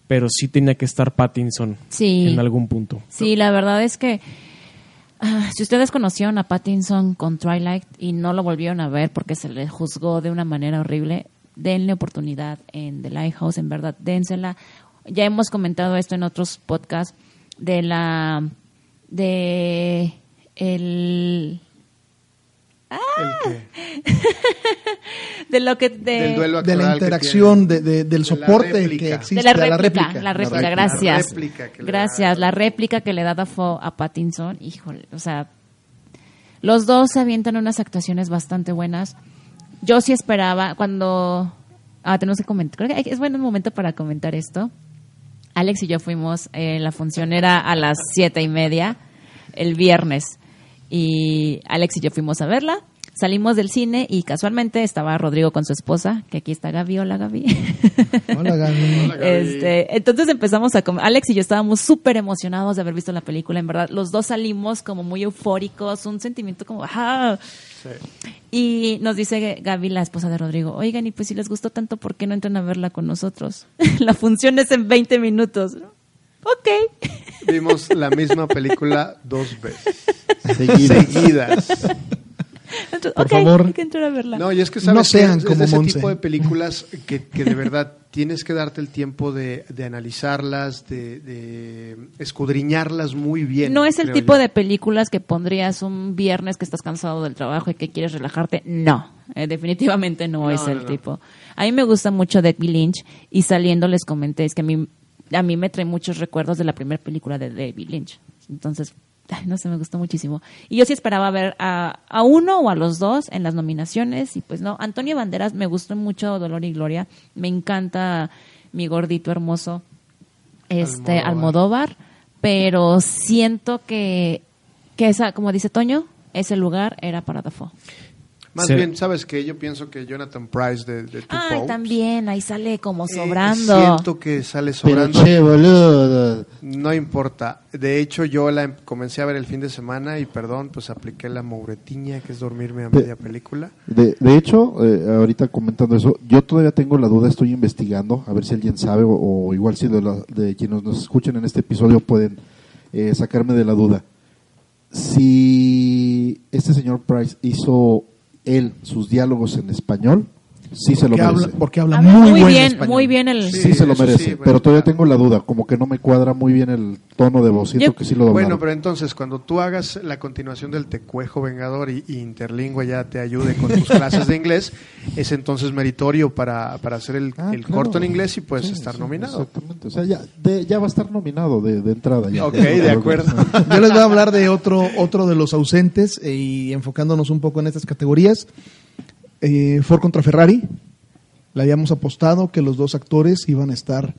pero sí tenía que estar Pattinson Sí. en algún punto. Sí, la verdad es que ah, si ustedes conocieron a Pattinson con Twilight y no lo volvieron a ver porque se le juzgó de una manera horrible, denle oportunidad en The Lighthouse, en verdad, dénsela. Ya hemos comentado esto en otros podcasts de la de el El que- (laughs) de lo que de, del duelo de la interacción, tiene. de, de- del De soporte réplica. que existe. de la réplica, la réplica. la réplica, réplica. gracias. La réplica gracias, da- la réplica que le da Dafoe a Pattinson, híjole, o sea, los dos se avientan unas actuaciones bastante buenas. Yo sí esperaba cuando ah, tenemos que comentar, creo que hay- es buen momento para comentar esto. Alex y yo fuimos, eh, la función era a las siete y media el viernes y Alex y yo fuimos a verla. Salimos del cine y casualmente estaba Rodrigo con su esposa, que aquí está Gaby. Hola Gaby. (laughs) Hola, Gaby. Gaby. Este, entonces empezamos a comer. Alex y yo estábamos súper emocionados de haber visto la película, en verdad. Los dos salimos como muy eufóricos, un sentimiento como, ¡ah! Y nos dice Gaby, la esposa de Rodrigo, oigan, y pues si les gustó tanto, ¿por qué no entran a verla con nosotros? (laughs) la función es en 20 minutos. Ok. Vimos la misma película dos veces. (laughs) Seguidas. Seguidas. Entonces, Por ok, favor. hay que entrar a verla. No, y es que sabes No sean es como de ese tipo de películas que, que de verdad tienes que darte el tiempo de, de analizarlas, de, de escudriñarlas muy bien. no es el tipo yo. de películas que pondrías un viernes que estás cansado del trabajo y que quieres relajarte. No, eh, definitivamente no, No, es el no, no. tipo. A mí me gusta mucho David Lynch y saliendo les comenté es que a mí, a mí me trae muchos recuerdos de la primera película de David Lynch. Entonces, ay, no sé, me gustó muchísimo. Y yo sí esperaba ver a, a uno o a los dos en las nominaciones y pues no. Antonio Banderas me gustó mucho Dolor y Gloria. Me encanta mi gordito hermoso este Almodóvar. Almodóvar, pero siento que, que esa, como dice Toño, ese lugar era para Dafoe. Más Sí. bien, ¿sabes que Yo pienso que Jonathan Price de, de Two Ay, Popes, también, ahí sale como eh, sobrando. siento que sale Pero sobrando. che, boludo. No importa. De hecho, yo la em- comencé a ver el fin de semana y, perdón, pues apliqué la mouretiña, que es dormirme a Pe- media película. De, de hecho, eh, ahorita comentando eso, yo todavía tengo la duda, estoy investigando, a ver si alguien sabe o, o igual si de, la- de quienes nos escuchen en este episodio pueden eh, sacarme de la duda. Si este señor Price hizo él sus diálogos en español, sí se lo Porque habla, merece. porque habla muy, muy, buen bien, español. muy bien el... Sí, Sí, se lo merece, sí, pero todavía claro. tengo la duda, como que no me cuadra muy bien el tono de voz, siento Yo- que sí lo doblaron. Bueno, pero entonces, cuando tú hagas la continuación del Tecuejo Vengador y, y Interlingua ya te ayude con tus (laughs) clases de inglés, es entonces meritorio para, para hacer el, Ah, el claro. corto en inglés y puedes Sí, estar sí, nominado. Exactamente, o sea, ya, de- ya va a estar nominado de, de entrada. Ya. Ok, de acuerdo. Yo les voy a hablar de otro, otro de los ausentes eh, y enfocándonos un poco en estas categorías. Eh, Ford contra Ferrari. Le habíamos apostado que los dos actores iban a estar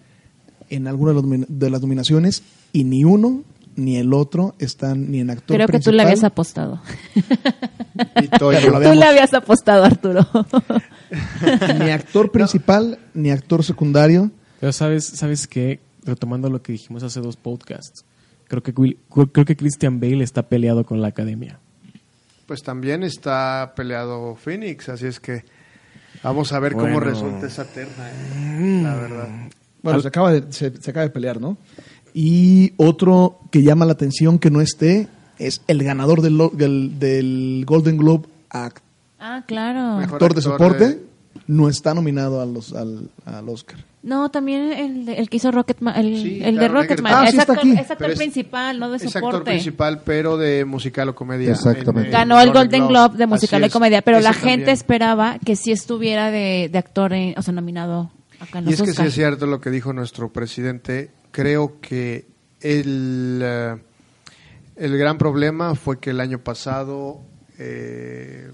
en alguna de las nominaciones y ni uno ni el otro están ni en actor Creo que tú le habías apostado. Y Tú le habías apostado, Arturo. (laughs) ni actor principal ni actor secundario. Pero sabes, sabes qué, retomando lo que dijimos hace dos podcasts, creo que Will- creo que Christian Bale está peleado con la academia. Pues también está peleado Phoenix, así es que vamos a ver cómo resulta esa terna, ¿eh? la verdad. Bueno, se acaba, de, se, se acaba de pelear, ¿no? Y otro que llama la atención que no esté es el ganador del, del, del Golden Globe act- ah, claro. Mejor actor de soporte. de- No está nominado a los, al, al Oscar. No, también el, de- el que hizo Rocketman, el, Sí, el de Rocketman. Ah, sí es, actor, aquí. es actor Pero es- principal, no de Es actor soporte. principal, pero de musical o comedia. Exactamente. En- en Ganó el Golden Globe de musical y comedia, pero Ese la gente también. esperaba que sí estuviera de, de actor, en- o sea, nominado acá en Y los es que sí es cierto lo que dijo nuestro presidente. Creo que el, eh, el gran problema fue que el año pasado eh,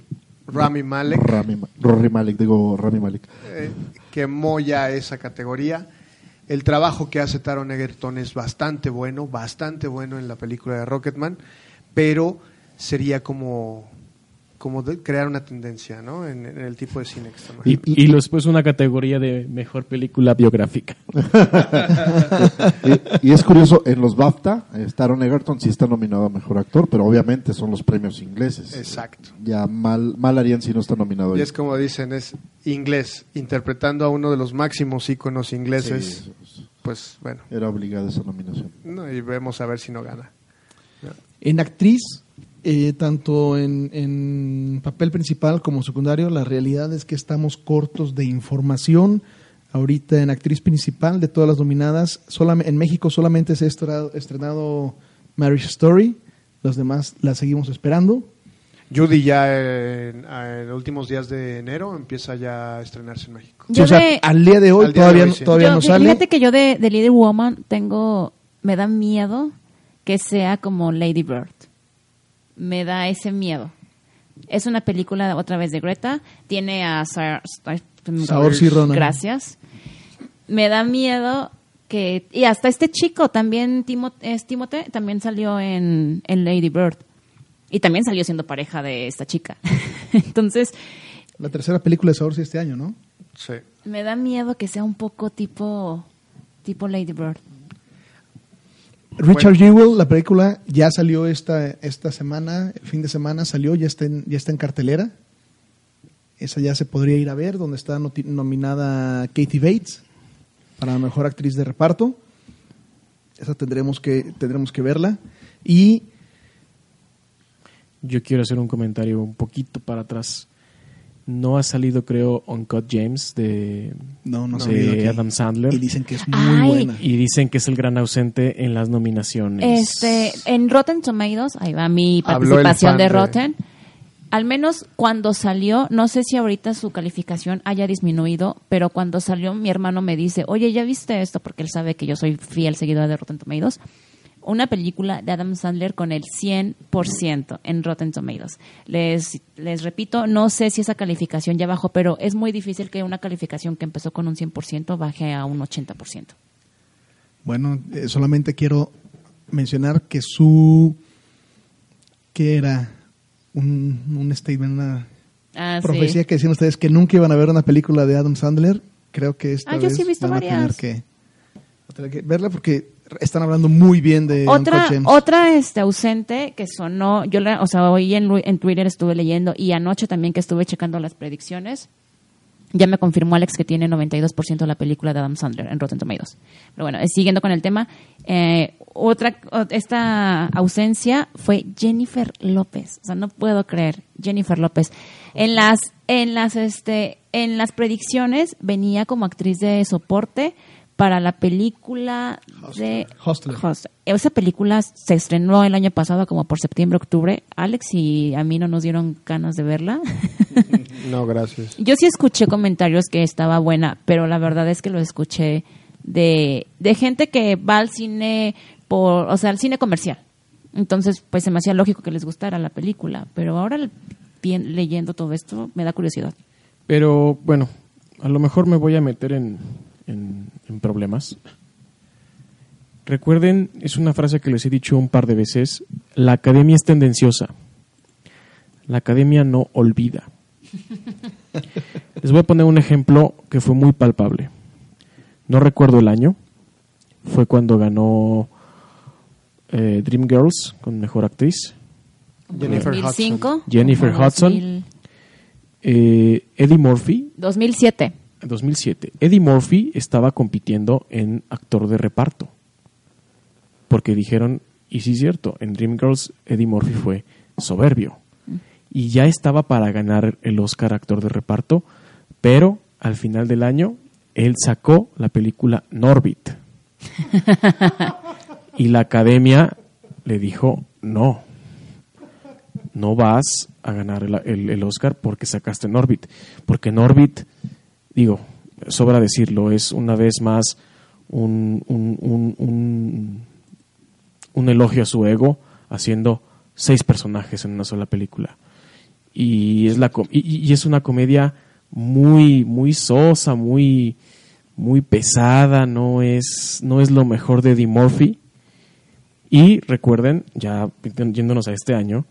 Rami Malek Rami, Rory Malek, digo Rami Malek. eh, quemó ya esa categoría. El trabajo que hace Taron Egerton es bastante bueno, bastante bueno en la película de Rocketman, pero sería como, como de- crear una tendencia ¿no? en, en el tipo de cine que estamos Y, y después una categoría de mejor película biográfica. (laughs) y, y es curioso, en los BAFTA, Taron Egerton sí está nominado a Mejor Actor, pero obviamente son los premios ingleses. Exacto. Ya mal, mal harían si no está nominado. Y ahí. es como dicen, es inglés, interpretando a uno de los máximos íconos ingleses, Sí, pues bueno, era obligada esa nominación. no, y vemos a ver si no gana. En actriz, eh, tanto en, en papel principal como secundario, la realidad es que estamos cortos de información. Ahorita en actriz principal de todas las nominadas, en México solamente se ha estrenado, estrenado Marriage Story, los demás la seguimos esperando. Judy ya en, en los últimos días de enero empieza ya a estrenarse en México. Sí, o sea, de- al día de hoy de todavía, hoy, no- sí. todavía Yo, no sale. Fíjate que yo de, de Little Woman tengo, me da miedo que sea como Lady Bird. Me da ese miedo. Es una película otra vez de Greta. Tiene a Ronan. Gracias. Me da miedo que y hasta este chico también Timo, es Timote también salió en, en Lady Bird y también salió siendo pareja de esta chica. (laughs) Entonces La tercera película de Saoirse este año, ¿no? Sí. me da miedo que sea un poco tipo tipo Lady Bird. Richard Jewell, la película ya salió esta, esta semana, el fin de semana salió, ya está, en, ya está en cartelera. Esa ya se podría ir a ver, donde está nominada Katie Bates para la mejor actriz de reparto. Esa tendremos que, tendremos que verla. Y Yo quiero hacer un comentario un poquito para atrás. No ha salido, creo, Uncut James de, no, no de. Adam Sandler. Y dicen que es muy Ay. buena. Y dicen que es el gran ausente en las nominaciones. Este, en Rotten Tomatoes, ahí va mi participación de- Rotten. Al menos cuando salió, no sé si ahorita su calificación haya disminuido, pero cuando salió mi hermano me dice, oye, ¿ya viste esto? Porque él sabe que yo soy fiel seguidora de Rotten Tomatoes. Una película de Adam Sandler con el 100% en Rotten Tomatoes. Les, les repito, no sé si esa calificación ya bajó, pero es muy difícil que una calificación que empezó con un 100% baje a un 80%. Bueno, eh, solamente quiero mencionar que su... que era un, un statement, una Ah, sí. profecía que decían ustedes que nunca iban a ver una película de Adam Sandler. Creo que esta Ah, yo vez sí he visto van a varias. que, van a tener que verla porque están hablando muy bien de otra otra este ausente que sonó yo la, o sea hoy en, Twitter estuve leyendo y anoche también que estuve checando las predicciones ya me confirmó Alex que tiene 92% de la película de Adam Sandler en Rotten Tomatoes. Pero bueno eh, siguiendo con el tema eh, otra esta ausencia fue Jennifer López. O sea no puedo creer Jennifer López. En las en las este en las predicciones venía como actriz de soporte para la película de Hostler. Hostler. Esa película se estrenó el año pasado como por septiembre, octubre. Alex y a mí no nos dieron ganas de verla. (laughs) No, gracias. Yo sí escuché comentarios que estaba buena, pero la verdad es que lo escuché de, de gente que va al cine por, o sea, al cine comercial. Entonces, pues se me hacía lógico que les gustara la película, pero ahora bien- leyendo todo esto me da curiosidad. Pero bueno, a lo mejor me voy a meter en, en- problemas. Recuerden, es una frase que les he dicho un par de veces, la academia es tendenciosa. La academia no olvida. Les voy a poner un ejemplo que fue muy palpable. No recuerdo el año. Fue cuando ganó eh, Dreamgirls con mejor actriz. Jennifer 2005. Jennifer como Hudson. 2000 Eh, Eddie Murphy 2007. 2007. Eddie Murphy estaba compitiendo en actor de reparto. Porque dijeron, y sí es cierto, en Dreamgirls Eddie Murphy fue soberbio. Y ya estaba para ganar el Oscar actor de reparto, pero al final del año él sacó la película Norbit. y la academia le dijo, no, no vas a ganar el, el- el Oscar porque sacaste Norbit. Porque Norbit, digo, sobra decirlo, es una vez más un, un, elogio a su ego haciendo seis personajes en una sola película. Y es, la, y, es una comedia muy, muy sosa, muy, muy pesada, no es, no es lo mejor de Eddie Murphy. Y recuerden, ya yéndonos a este año,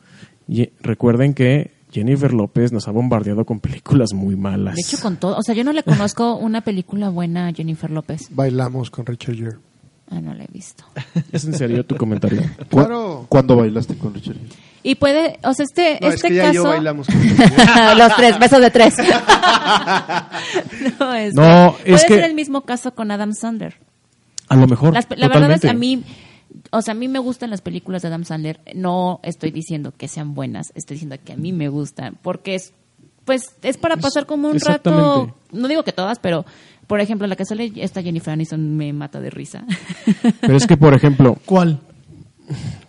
recuerden que Jennifer López nos ha bombardeado con películas muy malas. De hecho, con todo. O sea, yo no le conozco una película buena a Jennifer López. Bailamos con Richard Gere. Ah, no la he visto. (laughs) ¿Es en serio tu comentario? (laughs) ¿Cu- Claro. ¿Cuándo bailaste con Richard? Gere? Y puede, o sea, este, No, es este que ya caso. yo bailamos con. (laughs) Los tres, besos de tres. no, este, No, es puede que- ser el mismo caso con Adam Sandler. A lo mejor. Las- la verdad es que a mí, o sea, a mí me gustan las películas de Adam Sandler. No estoy diciendo que sean buenas, estoy diciendo que a mí me gustan, porque es, pues, es para pasar como un rato. No digo que todas, pero por ejemplo, la que sale esta Jennifer Aniston me mata de risa. Pero es que, por ejemplo, ¿Cuál?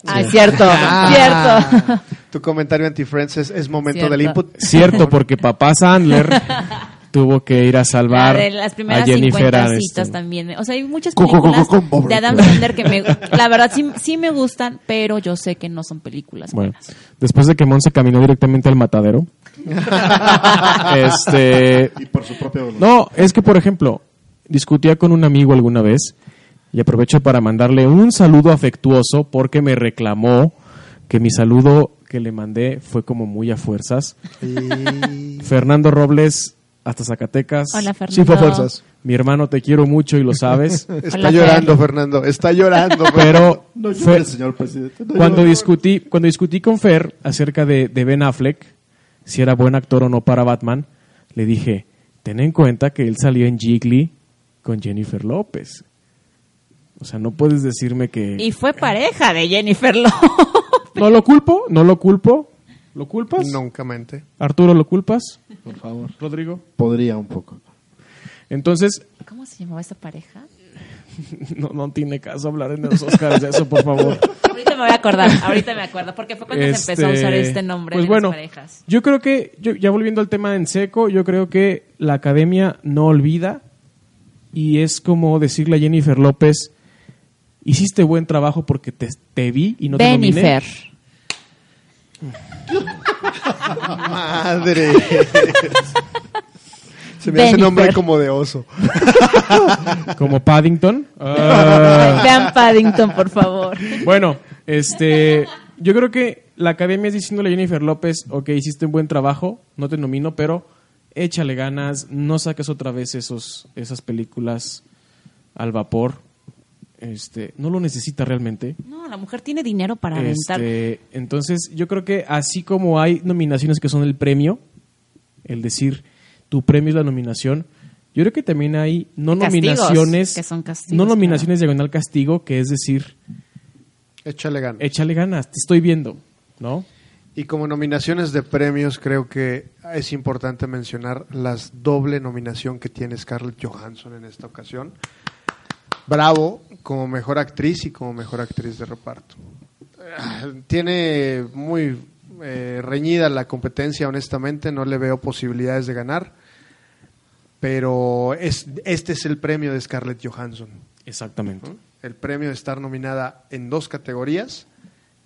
ah, es cierto, (laughs) cierto. Tu comentario anti-Friends es, es momento Cierto. del input. cierto, porque papá Sandler (laughs) tuvo que ir a La salvar de las a primeras Jennifer 50 Aniston. citas también. O sea, hay muchas Co- co- co- películas co- de Adam Sandler que me, (laughs) la verdad sí, sí me gustan, pero yo sé que no son películas Bueno, buenas. después de que Monse caminó directamente al matadero. (laughs) este, Y por su propia voluntad. no, es que por ejemplo, discutía con un amigo alguna vez y aprovecho para mandarle un saludo afectuoso porque me reclamó que mi saludo que le mandé fue como muy a fuerzas. Fernando Robles hasta Zacatecas. Hola, Fernando. A fuerzas. Mi hermano te quiero mucho y lo (laughs) sabes, Está Hola, llorando, Fer. Fernando. Está llorando. pero No llores, señor presidente. no cuando llores. discutí cuando discutí con Fer acerca de, de Ben Affleck si era buen actor o no para Batman le dije ten en cuenta que él salió en Jiggly con Jennifer López o sea no puedes decirme que Y fue pareja de Jennifer López. no lo culpo no lo culpo lo culpas Nunca mente. Arturo lo culpas Por favor. Rodrigo Podría un poco. entonces ¿Cómo se llamaba esa pareja? (laughs) no, no tiene caso hablar en los Oscars de eso por favor Ahorita me voy a acordar, ahorita me acuerdo, porque fue cuando se empezó a usar Este, este nombre pues de bueno, las parejas. Yo creo que, yo, ya volviendo al tema en seco, yo creo que la academia no olvida y es como decirle a Jennifer López, hiciste buen trabajo porque te, te vi y no te nominé. Madre. Se me hace Jennifer. nombre como de oso. Como Paddington. (laughs) Ah. Vean Paddington, por favor. bueno, este, yo creo que la academia es diciéndole a Jennifer López, ok, hiciste un buen trabajo, no te nomino, pero échale ganas, no saques otra vez esos, esas películas al vapor. Este, no lo necesita realmente. No, la mujer tiene dinero para aventar. Este, entonces, yo creo que así como hay nominaciones que son el premio, el decir tu premio es la nominación, yo creo que también hay no Castigos, nominaciones, que son castigos, no nominaciones diagonal castigo, que es decir, Échale ganas. échale ganas, te estoy viendo, ¿no? Y como nominaciones de premios, creo que es importante mencionar las doble nominación que tiene Scarlett Johansson en esta ocasión. Bravo como mejor actriz y como mejor actriz de reparto. Tiene muy eh, reñida la competencia, honestamente, no le veo posibilidades de ganar, pero es, este es el premio de Scarlett Johansson. Exactamente. El premio de estar nominada en dos categorías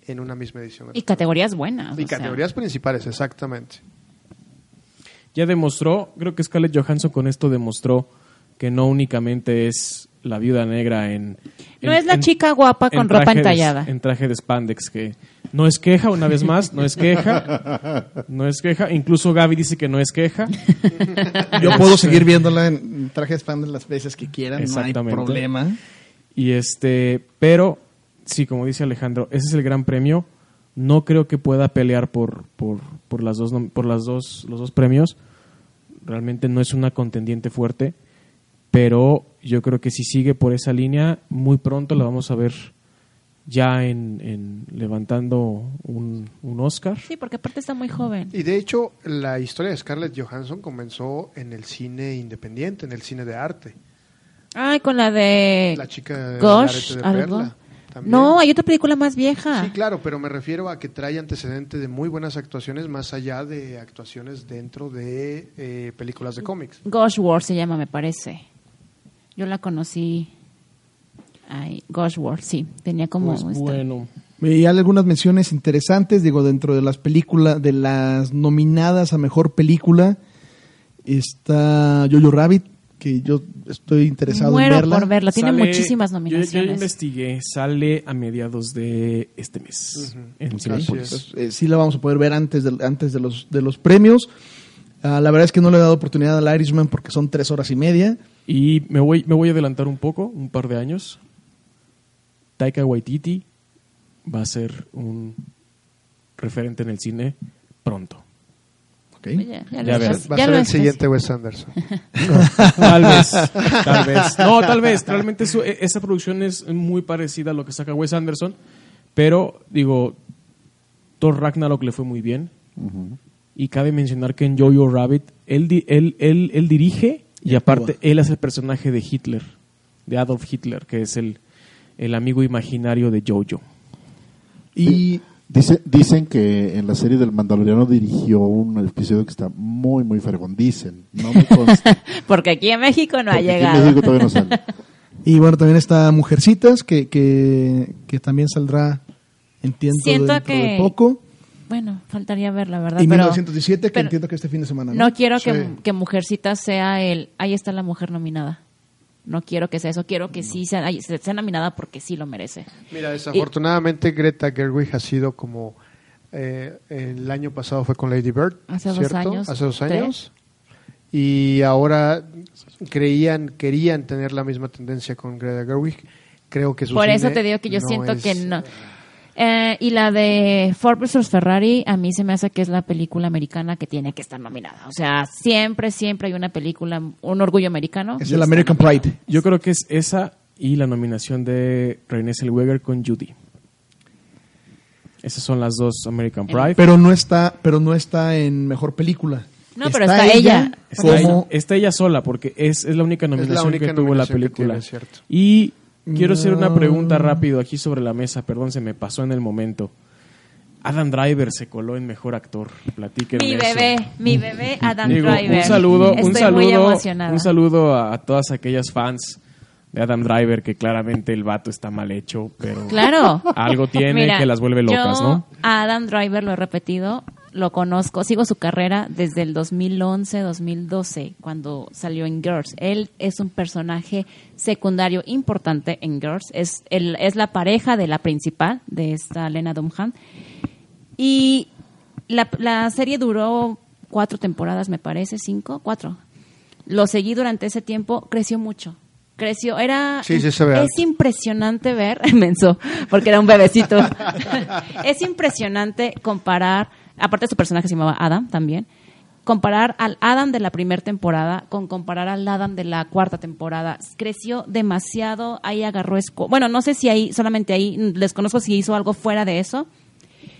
en una misma edición. Y categorías buenas. Y sea. categorías principales, exactamente. ya demostró, creo que Scarlett Johansson con esto demostró que no únicamente es la viuda negra en... No en- es la en- chica guapa con ropa de- entallada. en traje de spandex, que no es queja, una vez más, no es queja, (laughs) no es queja, incluso Gaby dice que no es queja. (laughs) Yo puedo seguir viéndola en traje de Spandex las veces que quieran, no hay problema. Y este, pero sí, como dice Alejandro, ese es el gran premio. No creo que pueda pelear por, por, por las dos por las dos los dos premios. Realmente no es una contendiente fuerte, pero yo creo que si sigue por esa línea, muy pronto la vamos a ver ya en, en levantando un, un Oscar. Sí, porque aparte está muy joven. Y de hecho, la historia de Scarlett Johansson comenzó en el cine independiente, en el cine de arte. Ay, con la de La chica Gosh, arete de algo. perla. también. No, hay otra película más vieja. Sí, claro, pero me refiero a que trae antecedente de muy buenas actuaciones más allá de actuaciones dentro de eh, películas de cómics. Gosh War se llama, me parece. Yo la conocí. Ay, Gosh War, sí. Tenía como. Pues bueno, Y hay algunas menciones interesantes, digo, dentro de las películas, de las nominadas a mejor película, está Jojo Rabbit, que yo estoy interesado Muero en verla. por verla. Tiene sale- muchísimas yo- Yo, nominaciones. investigué, sale a mediados de este mes en Así Cinépolis. es. Pues, eh, sí la vamos a poder ver antes de, antes de los de los premios. Ah, la verdad es que no le he dado oportunidad al Irishman porque son tres horas y media. Y me voy, me voy a adelantar un poco, un par de años. Taika Waititi va a ser un referente en el cine pronto. ¿ok? Oye, ya, Ya verás. Va a ya ser el siguiente Wes Anderson. (laughs) Tal vez, tal vez. No, tal vez. Realmente eso- e- esa producción es muy parecida a lo que saca Wes Anderson. Pero, digo, Thor Ragnarok le fue muy bien. Y cabe mencionar que en Jojo Rabbit, él, él, él, él dirige y, aparte él es el personaje de Hitler, de Adolf Hitler, que es el, el amigo imaginario de Jojo. Y Dice, dicen que en la serie del Mandaloriano dirigió un episodio que está muy, muy fregón. Dicen, no me consta. (laughs) Porque aquí en México no ha porque aquí en llegado. México todavía no sale. (laughs) Y bueno, también está Mujercitas, que, que, que también saldrá, entiendo, Siento dentro de que- poco. Bueno, faltaría ver, la verdad. Y pero 1917, que pero entiendo que este fin de semana. no ¿no? quiero que, Sí. que Mujercita sea el. Ahí está la mujer nominada. No quiero que sea eso. Quiero que sí sea, sea nominada porque sí lo merece. Mira, desafortunadamente Greta Gerwig ha sido como eh, el año pasado fue con Lady Bird, Hace dos años, Hace dos tres. años. Y ahora creían, querían tener la misma tendencia con Greta Gerwig. Creo que su Por eso te digo que yo no siento es- que no. Eh, y la de Ford vs. Ferrari, a mí se me hace que es la película americana que tiene que estar nominada. O sea, siempre, siempre hay una película, un orgullo americano. Es el está American. Pride. Yo creo que es esa y la nominación de René Zellweger con Judy. Esas son las dos American Pride. Pero no está, pero no está en mejor película. No, pero está ella. Está, ella, está ella sola porque es, es la única nominación única que tuvo la nominación película. tiene, y quiero hacer una pregunta rápido aquí sobre la mesa, perdón, se me pasó en el momento. Adam Driver se coló en mejor actor. Platíquenme Mi eso. bebé, mi bebé (laughs) Adam Digo, Driver. un saludo, Estoy un muy saludo, emocionada. un saludo a, a todas aquellas fans de Adam Driver que claramente el vato está mal hecho, pero Claro. algo tiene Mira, que las vuelve locas, yo ¿no? A Adam Driver lo he repetido, lo conozco, sigo su carrera desde el 2011-2012, cuando salió en Girls. Él es un personaje secundario importante en Girls, es, el, es la pareja de la principal, de esta Lena Dunham. Y la, la serie duró cuatro temporadas, me parece, cinco, cuatro. Lo seguí durante ese tiempo, creció mucho. Creció, era. Sí, sí se ve Es impresionante ver, (laughs) menso, porque era un bebecito. (laughs) es impresionante comparar, aparte su personaje se llamaba Adam también, comparar al Adam de la primera temporada con comparar al Adam de la cuarta temporada. Creció demasiado, ahí agarró esco Bueno, no sé si ahí, solamente ahí, les conozco si hizo algo fuera de eso.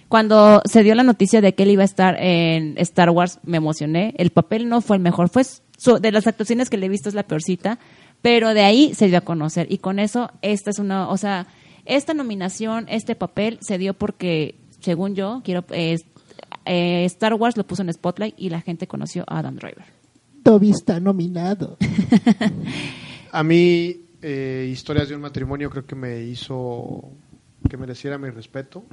Cuando se dio la noticia de que él iba a estar en Star Wars, me emocioné. El papel no fue el mejor, fue su- de las actuaciones que le he visto es la peorcita, pero de ahí se dio a conocer y con eso esta es una, o sea, esta nominación, este papel se dio porque, según yo, quiero eh, eh, Star Wars lo puso en Spotlight y la gente conoció a Adam Driver. Toby está nominado. (laughs) A mí, eh, Historias de un matrimonio creo que me hizo que mereciera mi respeto.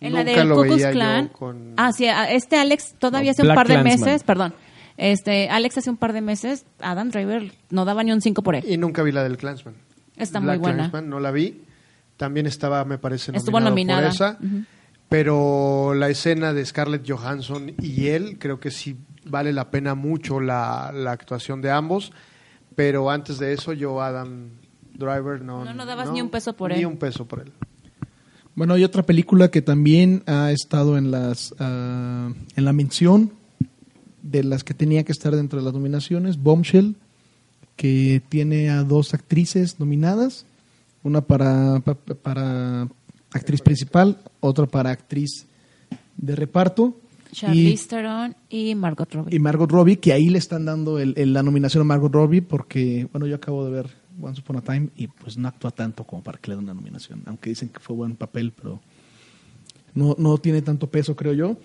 En la Nunca del lo Ku Klux veía yo Klan. con... Ah, sí, este Alex todavía No, hace un Black par de meses, perdón, Este, Alex hace un par de meses, Adam Driver no daba ni un 5 por él. Y nunca vi la del Clansman. Está Black muy buena. Klansman, no la vi. También estaba, me parece, Estuvo nominado nominada. por esa. Pero la escena de Scarlett Johansson y él, creo que sí vale la pena mucho la, la actuación de ambos. Pero antes de eso, yo, Adam Driver, no. No, no dabas ni un peso por Ni él. un peso por él. Bueno, hay otra película que también ha estado en las ah, en la mención de las que tenía que estar dentro de las nominaciones, Bombshell, que tiene a dos actrices nominadas, una para, pa- para actriz principal, otra para actriz de reparto. Charlize Theron y Margot Robbie. y Margot Robbie, que ahí le están dando el- el- la nominación a Margot Robbie porque, bueno, yo acabo de ver Once Upon a Time y pues no actúa tanto como para que le den una nominación, aunque dicen que fue buen papel, pero no, no tiene tanto peso, creo yo.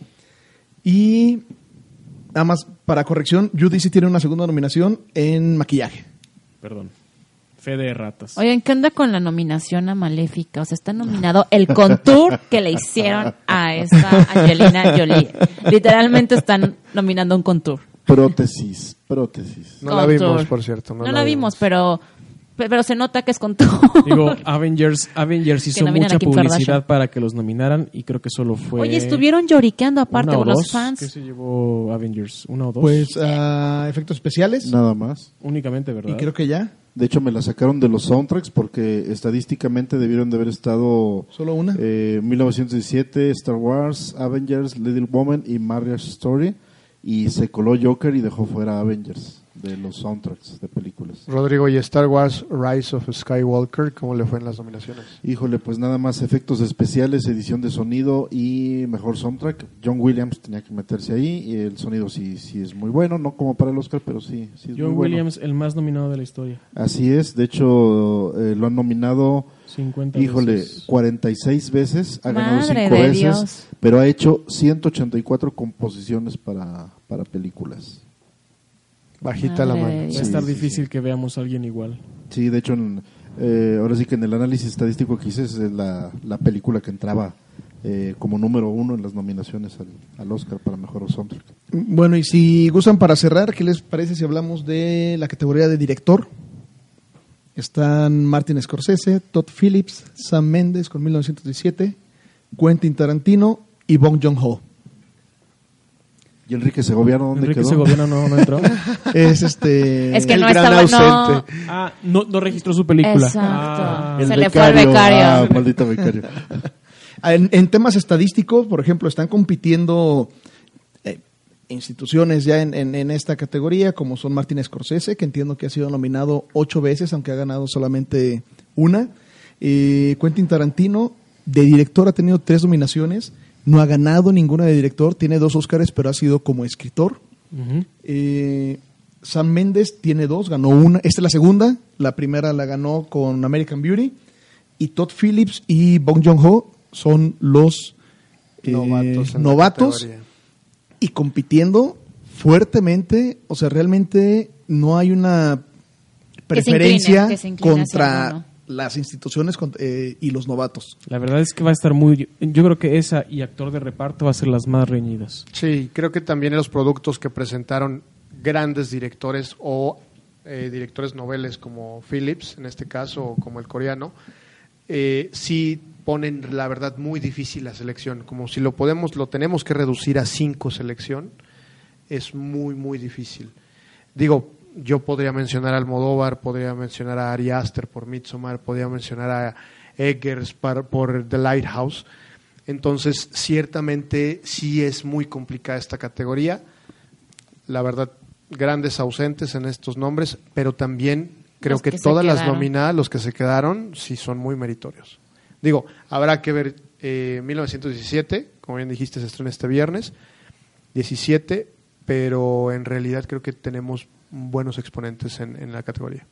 Y nada más, para corrección, Judy sí tiene una segunda nominación en maquillaje. Perdón. Fe de ratas. Oigan, ¿qué onda con la nominación a Maléfica? O sea, está nominado el contour que le hicieron a esta Angelina Jolie. Literalmente están nominando un contour. Prótesis, prótesis. No la vimos, por cierto. No, la vimos, pero, pero se nota que es contour. Digo, Avengers, Avengers (laughs) hizo mucha publicidad Kardashian. para que los nominaran y creo que solo fue. Oye, estuvieron lloriqueando aparte con los dos. ¿Qué fans. se llevó Avengers? ¿Una o dos? Pues ah, efectos especiales. Nada más. Únicamente, ¿verdad? Y creo que ya, De hecho, me la sacaron de los soundtracks porque estadísticamente debieron de haber estado solo una. eh, 1917, Star Wars, Avengers, Little Woman y Marriage Story. Y se coló Joker y dejó fuera Avengers de los soundtracks de películas. Rodrigo, y Star Wars Rise of Skywalker, ¿cómo le fue en las nominaciones? Híjole, pues nada más efectos especiales, edición de sonido y mejor soundtrack. John Williams tenía que meterse ahí y el sonido sí, sí es muy bueno, no como para el Oscar, pero sí, sí es John muy bueno. Williams, el más nominado de la historia. Así es, de hecho eh, lo han nominado 50 Híjole, veces. 46 veces, ha ganado Madre 5 de veces, Dios. pero ha hecho 184 composiciones para, para películas. Bajita la Madre mano. Va a estar Sí, sí, difícil que veamos a alguien igual. Sí, de hecho, en- eh, ahora sí que en el análisis estadístico que hice es la, la película que entraba eh, como número uno en las nominaciones al, al Oscar para mejor soundtrack. Bueno, y si gustan para cerrar, ¿qué les parece si hablamos de la categoría de director? Están Martin Scorsese, Todd Phillips, Sam Mendes con 1917, Quentin Tarantino y Bong Joon-ho. ¿Y Enrique Segoviano dónde Enrique quedó? Segoviano no, no entró. (laughs) Es este Es que El no gran estaba, no. ausente. ah, no, no registró su película. Exacto. Ah, El Se le fue al becario, becario. ah, maldito becario. (laughs) En, en temas estadísticos, por ejemplo, están compitiendo eh, instituciones ya en, en- en esta categoría, como son Martin Scorsese, que entiendo que ha sido nominado ocho veces, aunque ha ganado solamente una. Eh, Quentin Tarantino, de director, ha tenido tres nominaciones, no ha ganado ninguna de director, tiene dos Óscares, pero ha sido como escritor. Eh, Sam Mendes tiene dos, ganó una. Esta es la segunda. La primera la ganó con American Beauty. Y Todd Phillips y Bong Joon-ho son los eh, Novatos. y compitiendo fuertemente. O sea, realmente no hay una Que se incline, preferencia que se contra. Las instituciones eh, y los novatos. La verdad es que va a estar muy... Yo creo que esa y actor de reparto va a ser las más reñidas. Sí, creo que también los productos que presentaron grandes directores o eh, directores noveles como Phillips, en este caso, o como el coreano, eh, sí ponen la verdad muy difícil la selección. Como si lo podemos, lo tenemos que reducir a cinco selección, es muy, muy difícil. Digo, yo podría mencionar a Almodóvar, podría mencionar a Ari Aster por Midsommar, podría mencionar a Eggers par- por The Lighthouse. Entonces, ciertamente sí es muy complicada esta categoría. La verdad, grandes ausentes en estos nombres, pero también creo que, que todas las nominadas, los que se quedaron, sí son muy meritorios. Digo, habrá que ver eh, 1917, como bien dijiste, se estrena este viernes, 17, pero en realidad creo que tenemos buenos exponentes en, en la categoría.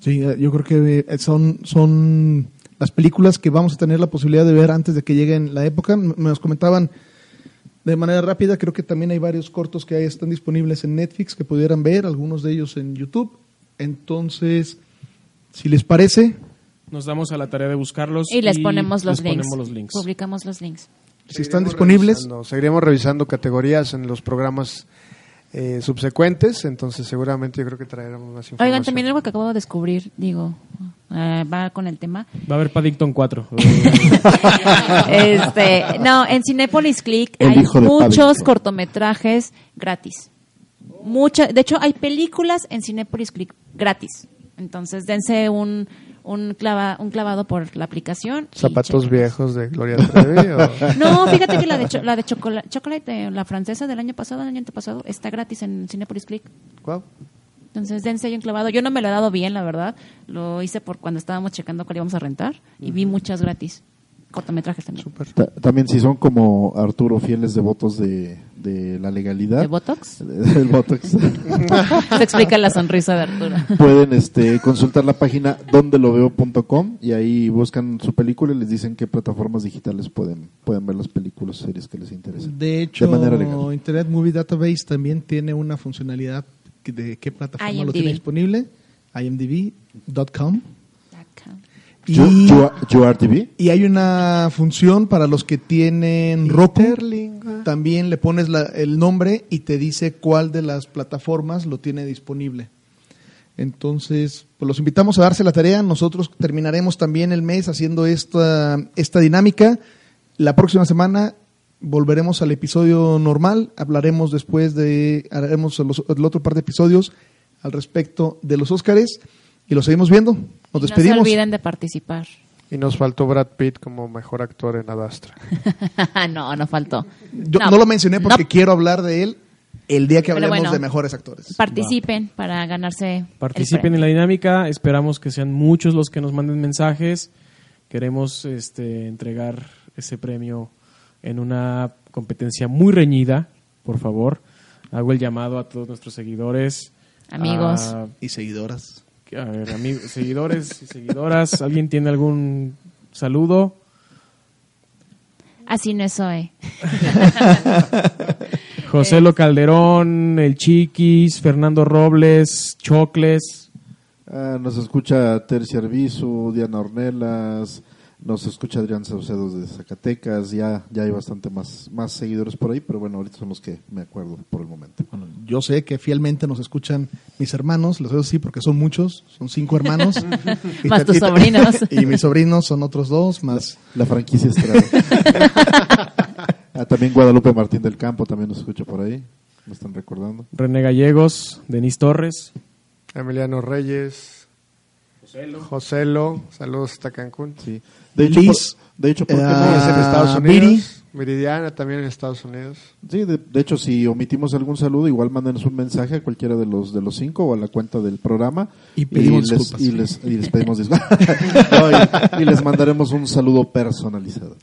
Sí, eh, yo creo que eh, son, son las películas que vamos a tener la posibilidad de ver antes de que lleguen la época. Nos comentaban de manera rápida, creo que también hay varios cortos que están disponibles en Netflix que pudieran ver, algunos de ellos en YouTube. Entonces, si les parece, Nos damos a la tarea de buscarlos. Y les ponemos los les links. ponemos los links. Publicamos los links. si están Seguiremos disponibles, revisando- seguiremos revisando categorías en los programas eh, subsecuentes, entonces seguramente yo creo que traeremos más información. Oigan, también algo que acabo de descubrir, digo, eh, va con el tema. (laughs) Va a haber Paddington 4. (laughs) (laughs) este, no, en Cinepolis Click El hay muchos Paddington. cortometrajes gratis. Mucha, de hecho, hay películas en Cinepolis Click gratis. Entonces, dense un, un, clava, un clavado por la aplicación. ¿Zapatos viejos de Gloria Trevi? o- (laughs) No, fíjate que la de, cho- la de chocolate, chocolate, la francesa del año pasado, el año antepasado, está gratis en Cinepolis Click. Guau. Entonces, dense ahí un clavado. Yo no me lo he dado bien, la verdad. Lo hice por cuando estábamos checando cuál íbamos a rentar y vi muchas gratis. Cortometrajes también. Ta- También si son como Arturo, fieles devotos de, de la legalidad. ¿De Botox? (laughs) del Botox. (laughs) Se explica la sonrisa de Arturo. Pueden este, consultar la página dondeloveo.com y ahí buscan su película y les dicen qué plataformas digitales pueden, pueden ver las películas o series que les interesen. De hecho, manera legal. Internet Movie Database también tiene una funcionalidad de qué plataforma lo tiene disponible. imdb.com. Y, You, you are- you are TV. y hay una función para los que tienen Roku. Interlingua. También le pones la- el nombre y te dice cuál de las plataformas lo tiene disponible. Entonces, pues los invitamos a darse la tarea. Nosotros terminaremos también el mes haciendo esta, esta dinámica. La próxima semana volveremos al episodio normal. Hablaremos después de, haremos los- el otro par de episodios al respecto de los Óscares y los seguimos viendo. Nos No se despedimos. olviden de participar. Y nos faltó Brad Pitt como mejor actor en Adastra. (laughs) no, no faltó. Yo no, lo mencioné porque no. quiero hablar de él el día que hablemos bueno. de mejores actores. Participen para ganarse. el Participen en la dinámica. Esperamos que sean muchos los que nos manden mensajes. Queremos este, entregar ese premio en una competencia muy reñida. Por favor, hago el llamado a todos nuestros seguidores. Amigos. a- Y seguidoras. A ver, amigos, seguidores y seguidoras, ¿alguien tiene algún saludo? Así no soy. (laughs) José Lo Calderón, El Chiquis, Fernando Robles, Chocles. Ah, nos escucha Tercia Arbizu, Diana Ornelas, nos escucha Adrián Saucedo de Zacatecas, ya, ya hay bastante más, más seguidores por ahí, pero bueno, ahorita son los que me acuerdo por el momento. Bueno, yo sé que fielmente nos escuchan mis hermanos, los veo sí porque son muchos, son cinco hermanos. (laughs) Y Más tus sobrinos. (laughs) Y mis sobrinos son otros dos, más La franquicia Estrada. (laughs) Ah, también Guadalupe Martín del Campo también nos escucha por ahí, me están recordando. René Gallegos, Denis Torres. Emiliano Reyes. Joselo. Saludos hasta Cancún. Sí. De hecho, Liz, por, de hecho, ¿por qué no? Es en Ah, Estados. Unidos. Meridiana también en Estados Unidos. Sí, de, de hecho, si omitimos algún saludo, igual mándenos un mensaje a cualquiera de los de los cinco o a la cuenta del programa. Y pedimos les, disculpas. y les, y les pedimos disculpas. (laughs) No, y, y les mandaremos un saludo personalizado.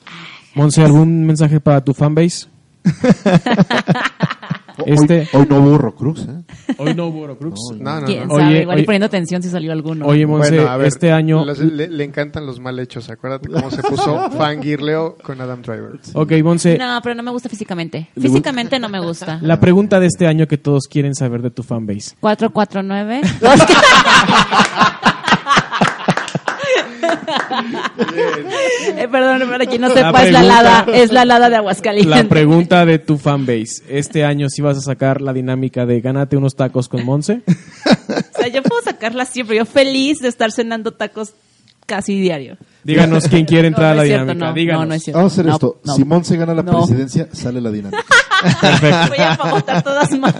Monse, ¿algún mensaje para tu fanbase? (laughs) Este- Hoy, hoy no hubo Rocrux, ¿eh? Hoy no hubo Crux. No, no, ¿Quién no. Oye, sabe? Igual y oye- poniendo atención si salió alguno. Oye, Monse, Bueno, a ver, este año... le encantan los mal hechos. Acuérdate cómo se puso (laughs) Fangirleo con Adam Driver. Ok, Monse, No, pero no me gusta físicamente. Físicamente no me gusta. la pregunta de este año que todos quieren saber de tu fanbase. 449. (laughs) (laughs) Eh, perdón, para quien no sepa, es la pregunta- lada, es la lada de Aguascalientes. La pregunta de tu fanbase. Este año sí vas a sacar la dinámica de gánate unos tacos con Monse. O sea, yo puedo sacarla siempre. Yo feliz de estar cenando tacos casi diario. Díganos quién quiere entrar No, a la cierto, dinámica. no, Díganos. no, no es cierto. Vamos a hacer No, esto. no. Simón se gana la No. presidencia, sale la dinámica. Voy a votar todas más.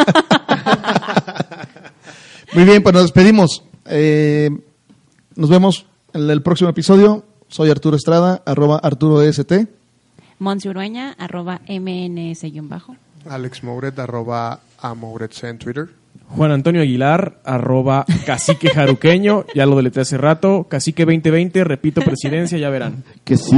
Muy bien, pues nos despedimos. Eh, nos vemos en el próximo episodio. Soy Arturo Estrada, arroba Arturo EST. Monse Urueña, arroba MNS-bajo. Alex Mouret, arroba en Twitter. Juan Antonio Aguilar, arroba cacique (laughs) jaruqueño, ya lo deleté hace rato, cacique 2020, repito presidencia, ya verán. (laughs) Que sí.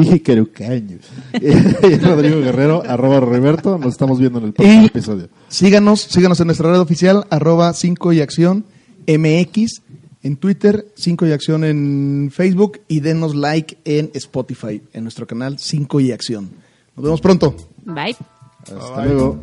Y (laughs) Rodrigo Guerrero, arroba Roberto. Nos estamos viendo en el próximo Y- episodio. Síganos, síganos en nuestra red oficial, arroba 5 y acción MX en Twitter, 5 y acción en Facebook y denos like en Spotify, en nuestro canal 5 y acción. Nos vemos pronto. Bye. Hasta luego.